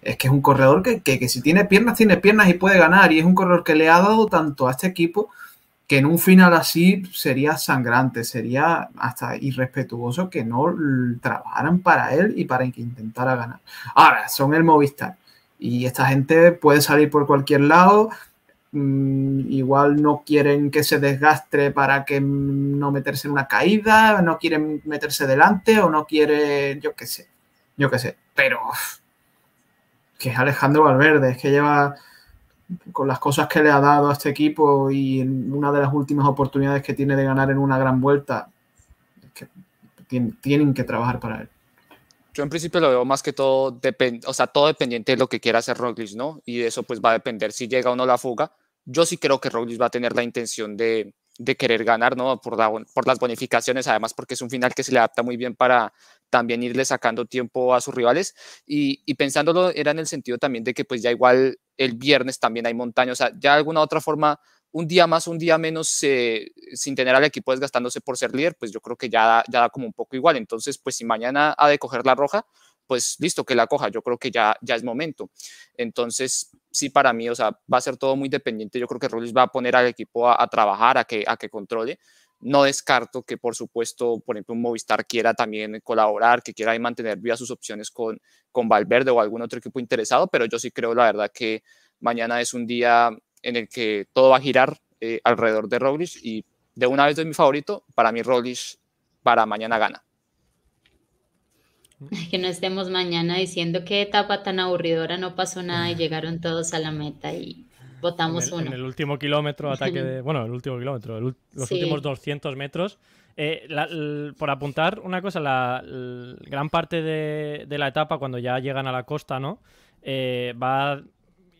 es que es un corredor que, que, si tiene piernas, tiene piernas y puede ganar. Y es un corredor que le ha dado tanto a este equipo que en un final así sería sangrante, sería hasta irrespetuoso que no trabajaran para él y para que intentara ganar. Ahora, son el Movistar y esta gente puede salir por cualquier lado, mm, igual no quieren que se desgaste para que no meterse en una caída, no quieren meterse delante o no quieren, yo qué sé, yo qué sé, pero que es Alejandro Valverde, es que lleva con las cosas que le ha dado a este equipo y en una de las últimas oportunidades que tiene de ganar en una gran vuelta, que tienen que trabajar para él. Yo en principio lo veo más que todo, o sea, todo dependiente de lo que quiera hacer Roglic, ¿no? Y eso pues va a depender si llega o no la fuga. Yo sí creo que Roglic va a tener la intención de, de querer ganar, ¿no? Por, por las bonificaciones, además porque es un final que se le adapta muy bien para también irle sacando tiempo a sus rivales y, y pensándolo era en el sentido también de que pues ya igual el viernes también hay montaña, o sea, ya de alguna otra forma un día más, un día menos, eh, sin tener al equipo desgastándose por ser líder, pues yo creo que ya, ya da como un poco igual. Entonces, pues si mañana ha de coger la roja, pues listo, que la coja. Yo creo que ya, ya es momento. Entonces, sí, para mí, o sea, va a ser todo muy dependiente. Yo creo que Rollins va a poner al equipo a, trabajar, a que, a que controle. No descarto que, por supuesto, por ejemplo, un Movistar quiera también colaborar, que quiera mantener vivas sus opciones con, con Valverde o algún otro equipo interesado, pero yo sí creo, la verdad, que mañana es un día en el que todo va a girar eh, alrededor de Roglic y de una vez de mi favorito, para mí Roglic para mañana gana. Que no estemos mañana diciendo qué etapa tan aburridora, no pasó nada y llegaron todos a la meta y Votamos en el, uno. En el último kilómetro, ataque de. Bueno, el último kilómetro, el los Sí. últimos 200 metros. Eh, la- por apuntar una cosa, la gran parte de, de la etapa, cuando ya llegan a la costa, ¿no? Eh, va,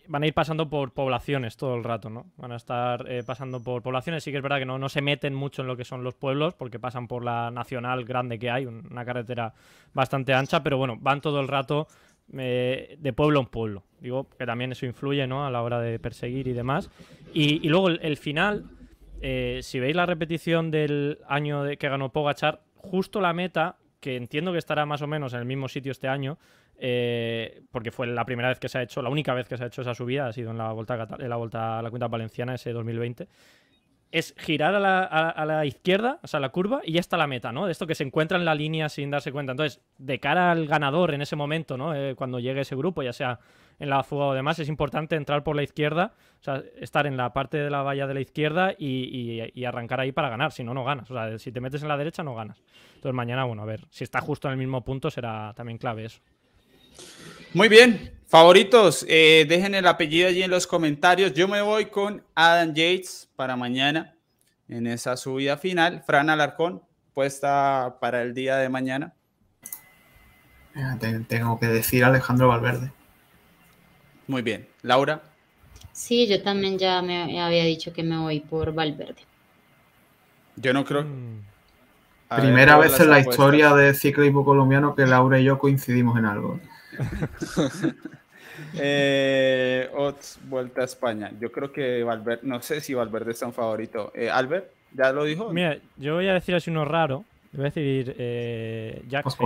van a ir pasando por poblaciones todo el rato, ¿no? Van a estar eh, pasando por poblaciones. Sí que es verdad que no, no se meten mucho en lo que son los pueblos, porque pasan por la nacional grande que hay, un- una carretera bastante ancha, pero bueno, van todo el rato eh, de pueblo en pueblo. Digo que también eso influye ¿no? a la hora de perseguir y demás. Y, y luego el, el final, eh, si veis la repetición del año de que ganó Pogachar, justo la meta, que entiendo que estará más o menos en el mismo sitio este año, eh, porque fue la primera vez que se ha hecho, la única vez que se ha hecho esa subida, ha sido en la Volta, en la Volta a la Cuenta Valenciana ese 2020 es girar a la, a- a la izquierda, o sea, la curva, y ya está la meta, ¿no? De esto que se encuentra en la línea sin darse cuenta. Entonces, de cara al ganador en ese momento, ¿no? Eh, cuando llegue ese grupo, ya sea en la fuga o demás, es importante entrar por la izquierda, o sea, estar en la parte de la valla de la izquierda y, y- y arrancar ahí para ganar, si no, no ganas. O sea, si te metes en la derecha, no ganas. Entonces, mañana, bueno, a ver, si está justo en el mismo punto, será también clave eso. Muy bien, favoritos, eh, dejen el apellido allí en los comentarios. Yo me voy con Adam Yates para mañana en esa subida final. Fran Alarcón, puesta para el día de mañana. Te- Tengo que decir Alejandro Valverde. Muy bien. Laura, Sí, yo también ya me había dicho que me voy por Valverde. yo no creo. Mm. A Primera vez en la apuestas. historia del ciclismo colombiano que Laura y yo coincidimos en algo. Eh, Ots, Vuelta a España. Yo creo que Valverde, no sé si Valverde es un favorito. Eh, Albert, ¿ya lo dijo? Mira, yo voy a decir así uno raro. Voy a decir eh, Jack, Pues.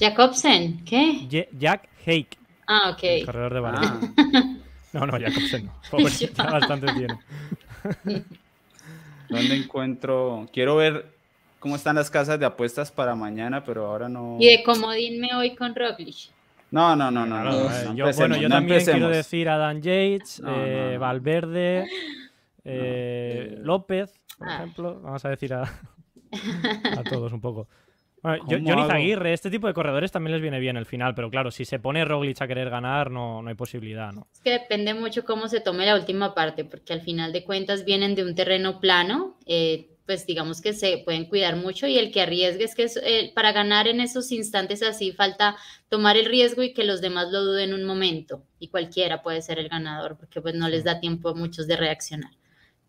Jacobsen, ¿qué? Ye- Jack Hake, Ah, el ok. corredor de Valencia. Ah, No, no, Jacobsen no. Pobre, ya bastante tiene. ¿Dónde encuentro? Quiero ver cómo están las casas de apuestas para mañana, pero ahora no. Y de comodín me voy con Roglic. No, no, no, no. no, eh, no yo, bueno, yo no también quiero decir a Dan Yates, eh, no. Valverde, eh, López, por Ah. ejemplo. Vamos a decir a, a todos un poco. Bueno, yo- ¿Cómo Johnny hago? Zaguirre, este tipo de corredores también les viene bien el final, pero claro, si se pone Roglic a querer ganar, no, no hay posibilidad, ¿no? Es que depende mucho cómo se tome la última parte, porque al final de cuentas vienen de un terreno plano, eh, pues digamos que se pueden cuidar mucho y el que arriesgue es que es, eh, para ganar en esos instantes así falta tomar el riesgo y que los demás lo duden un momento y cualquiera puede ser el ganador porque pues no les da tiempo a muchos de reaccionar.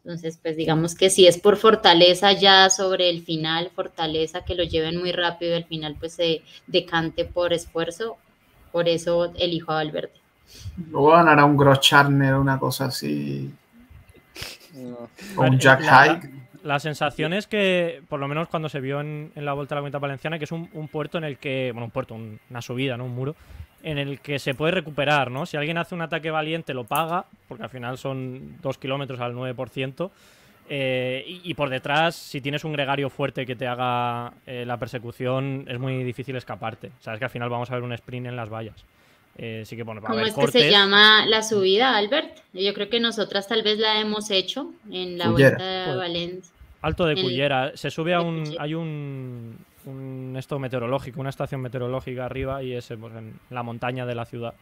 Entonces, pues digamos que si es por fortaleza ya sobre el final, fortaleza que lo lleven muy rápido, el final pues se decante por esfuerzo, por eso elijo a Valverde. Luego ganará un Gross Charner o una cosa así. No. O un Jack la- la- sensación es que, por lo menos cuando se vio en, en la Vuelta a la Cuenta Valenciana, que es un, un puerto en el que, bueno, un puerto, un- una subida, ¿no? Un muro, en el que se puede recuperar, ¿no? Si alguien hace un ataque valiente, lo paga, porque al final son dos kilómetros al 9%. eh, y, y por detrás, si tienes un gregario fuerte que te haga eh, la persecución, es muy difícil escaparte. Sabes que al final vamos a ver un sprint en las vallas. Eh, sí que, bueno, ¿Cómo es que se llama la subida, Albert? Yo creo que nosotras tal vez la hemos hecho en la Cullera. vuelta a Pues- Valencia. Alto de El- Cullera. Se sube a de un. Hay un. Un esto meteorológico, una estación meteorológica arriba y es pues, en la montaña de la ciudad.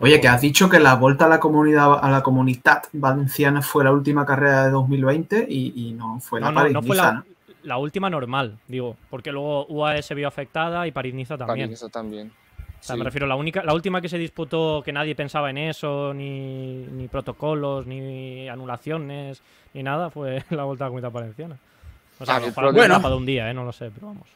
Oye, que has dicho que la vuelta a la comunidad a la comunidad valenciana fue la última carrera de 2020 y, y no fue la No, no, no fue la, ¿no? la última normal, digo, porque luego UAE se vio afectada y París-Niza también. También, eso también. O sea, Sí. me refiero, la única, la última que se disputó que nadie pensaba en eso, ni, ni protocolos, ni anulaciones, ni nada, fue la Vuelta a la Comunidad Valenciana. O sea, Ah, a lo el mejor alguna problema- etapa de un día, ¿eh? no lo sé, pero vamos.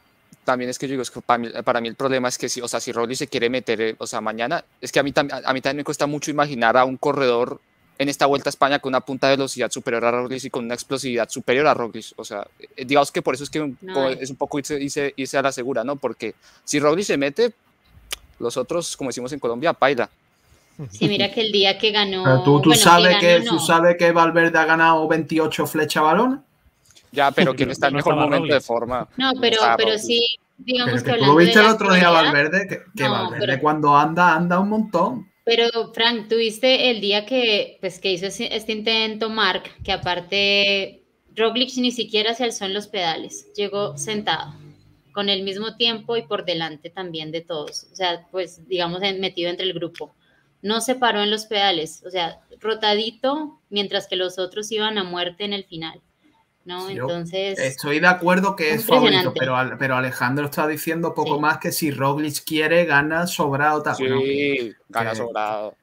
También es que yo digo, es que para mí, para mí el problema es que si, o sea, si Roglic se quiere meter, eh, o sea, mañana, es que a mí, a mí también me cuesta mucho imaginar a un corredor en esta Vuelta a España con una punta de velocidad superior a Roglic y con una explosividad superior a Roglic. O sea, eh, digamos que por eso es que No es un poco irse, irse- irse a la segura, ¿no? Porque si Roglic se mete, los otros, como decimos en Colombia, paila. Sí, mira que el día que ganó. Pero tú, tú bueno, sabes que, ganó, tú no, sabes que Valverde ha ganado 28 flechas balones. Ya, pero ¿quién está en No mejor estaba momento de Roglic. forma? No, pero, Está pero sí, digamos Pero que que tú de viste el otro día, Valverde, que, que No, Valverde pero- cuando anda, anda un montón. Pero, Frank, tuviste el día que, pues, que hizo ese- este intento Mark, que aparte Roglic ni siquiera se alzó en los pedales, llegó sentado, con el mismo tiempo y por delante también de todos. O sea, pues, digamos, metido entre el grupo. no se paró en los pedales, o sea, rotadito, mientras que los otros iban a muerte en el final. ¿No? Entonces. Estoy de acuerdo que es favorito, pero, pero Alejandro está diciendo poco más que si Roglic quiere, gana sobrado. Sí, gana sobrado.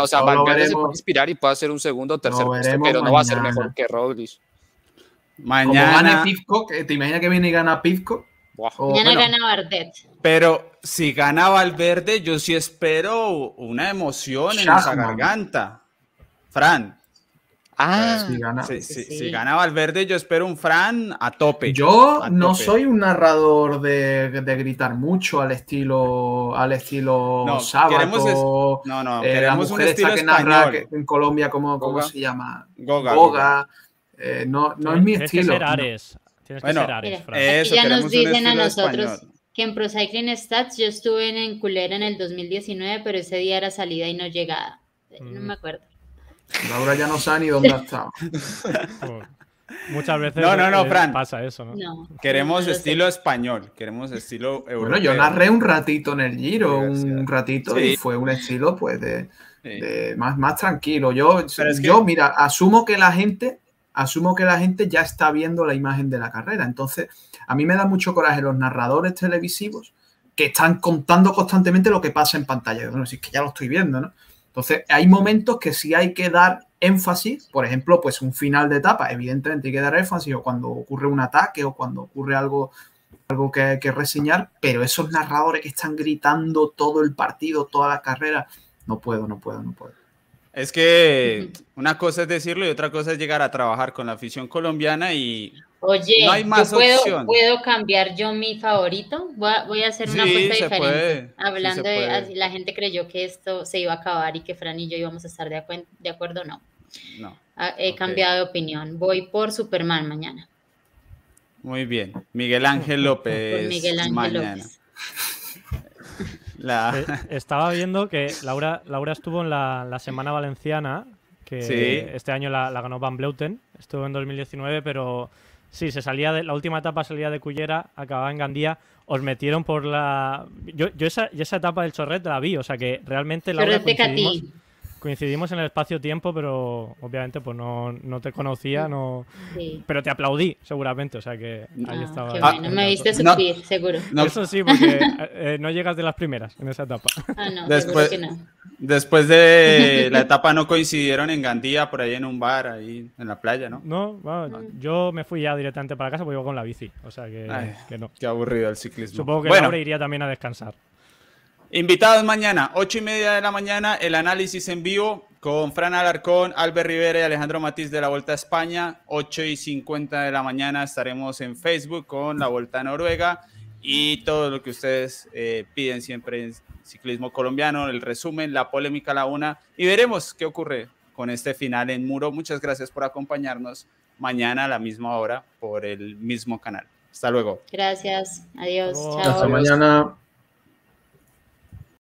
o sea, Valverde se puede inspirar y puede hacer un segundo o tercer puesto, pero no va a ser mejor que Roglic. Mañana. Como gane Pizco, ¿te imaginas que viene y gana Pizco? Mañana gana Bardet. Pero si gana Valverde, yo sí espero una emoción en esa garganta. Fran, Ah, si gana, Valverde, yo espero un Fran a tope. Yo no soy un narrador de, gritar mucho al estilo al estilo no, sábado. no, no, eh, queremos un estilo que narra en Colombia, ¿cómo, ¿cómo se llama? Goga. Eh, no, no es mi estilo. Que ser Ares. Tienes que ser Ares, Fran. Eso, ya nos dicen a nosotros que en Pro Cycling Stats yo estuve en Culera en el 2019, pero ese día era salida y no llegada. No me acuerdo. Laura ya no sabe ni dónde ha estado. Muchas veces no, no, no, eh, Fran. pasa eso, ¿no? queremos estilo español, queremos estilo europeo. Bueno, yo narré un ratito en el Giro, un ratito, y fue un estilo pues de, más, más tranquilo. Yo, yo, mira, asumo que la gente, asumo que la gente ya está viendo la imagen de la carrera. Entonces, a mí me da mucho coraje los narradores televisivos que están contando constantemente lo que pasa en pantalla. Bueno, si es que ya lo estoy viendo, ¿no? Entonces, hay momentos que sí hay que dar énfasis, por ejemplo, pues un final de etapa, evidentemente hay que dar énfasis o cuando ocurre un ataque o cuando ocurre algo, algo que hay que reseñar, pero esos narradores que están gritando todo el partido, toda la carrera, no puedo, no puedo, no puedo. Es que una cosa es decirlo y otra cosa es llegar a trabajar con la afición colombiana y Oye, no hay más puedo, puedo, cambiar yo mi favorito. Voy a, hacer una apuesta diferente. Hablando de la gente creyó que esto se iba a acabar y que Fran y yo íbamos a estar de, de acuerdo, no. No. Ah, he cambiado de opinión. Voy por Superman mañana. Muy bien. Miguel Ángel López. Miguel Ángel López. Eh, estaba viendo que Laura, Laura estuvo en la, Semana Valenciana, que este año la, la ganó Van Bleuten. Estuvo en 2019, pero Sí, se salía de la última etapa salía de Cullera, acababa en Gandía. Os metieron por la. Yo, yo esa, esa etapa del Chorret la vi, o sea que realmente la coincidimos, coincidimos en el espacio-tiempo, pero obviamente pues no, no te conocía, no. Pero te aplaudí, seguramente, o sea que ahí ah, estaba. Qué bueno. Me viste sufrir, seguro. Eso sí, porque eh, no llegas de las primeras en esa etapa. Ah, no, después, que no. Después de la etapa no coincidieron en Gandía, por ahí en un bar, ahí en la playa, ¿no? No, yo me fui ya directamente para casa porque iba con la bici, o sea que, no. Qué aburrido el ciclismo. Supongo que bueno, iría también a descansar. Invitados mañana, 8 y media de la mañana, el análisis en vivo con Fran Alarcón, Albert Rivera y Alejandro Matiz de la Vuelta a España. 8 y 50 de la mañana estaremos en Facebook con la Vuelta a Noruega y todo lo que ustedes eh, piden siempre en ciclismo colombiano, el resumen, la polémica la una y veremos qué ocurre con este final en muro. Muchas gracias por acompañarnos mañana a la misma hora por el mismo canal. Hasta luego. Gracias. Adiós. Chao. Hasta mañana.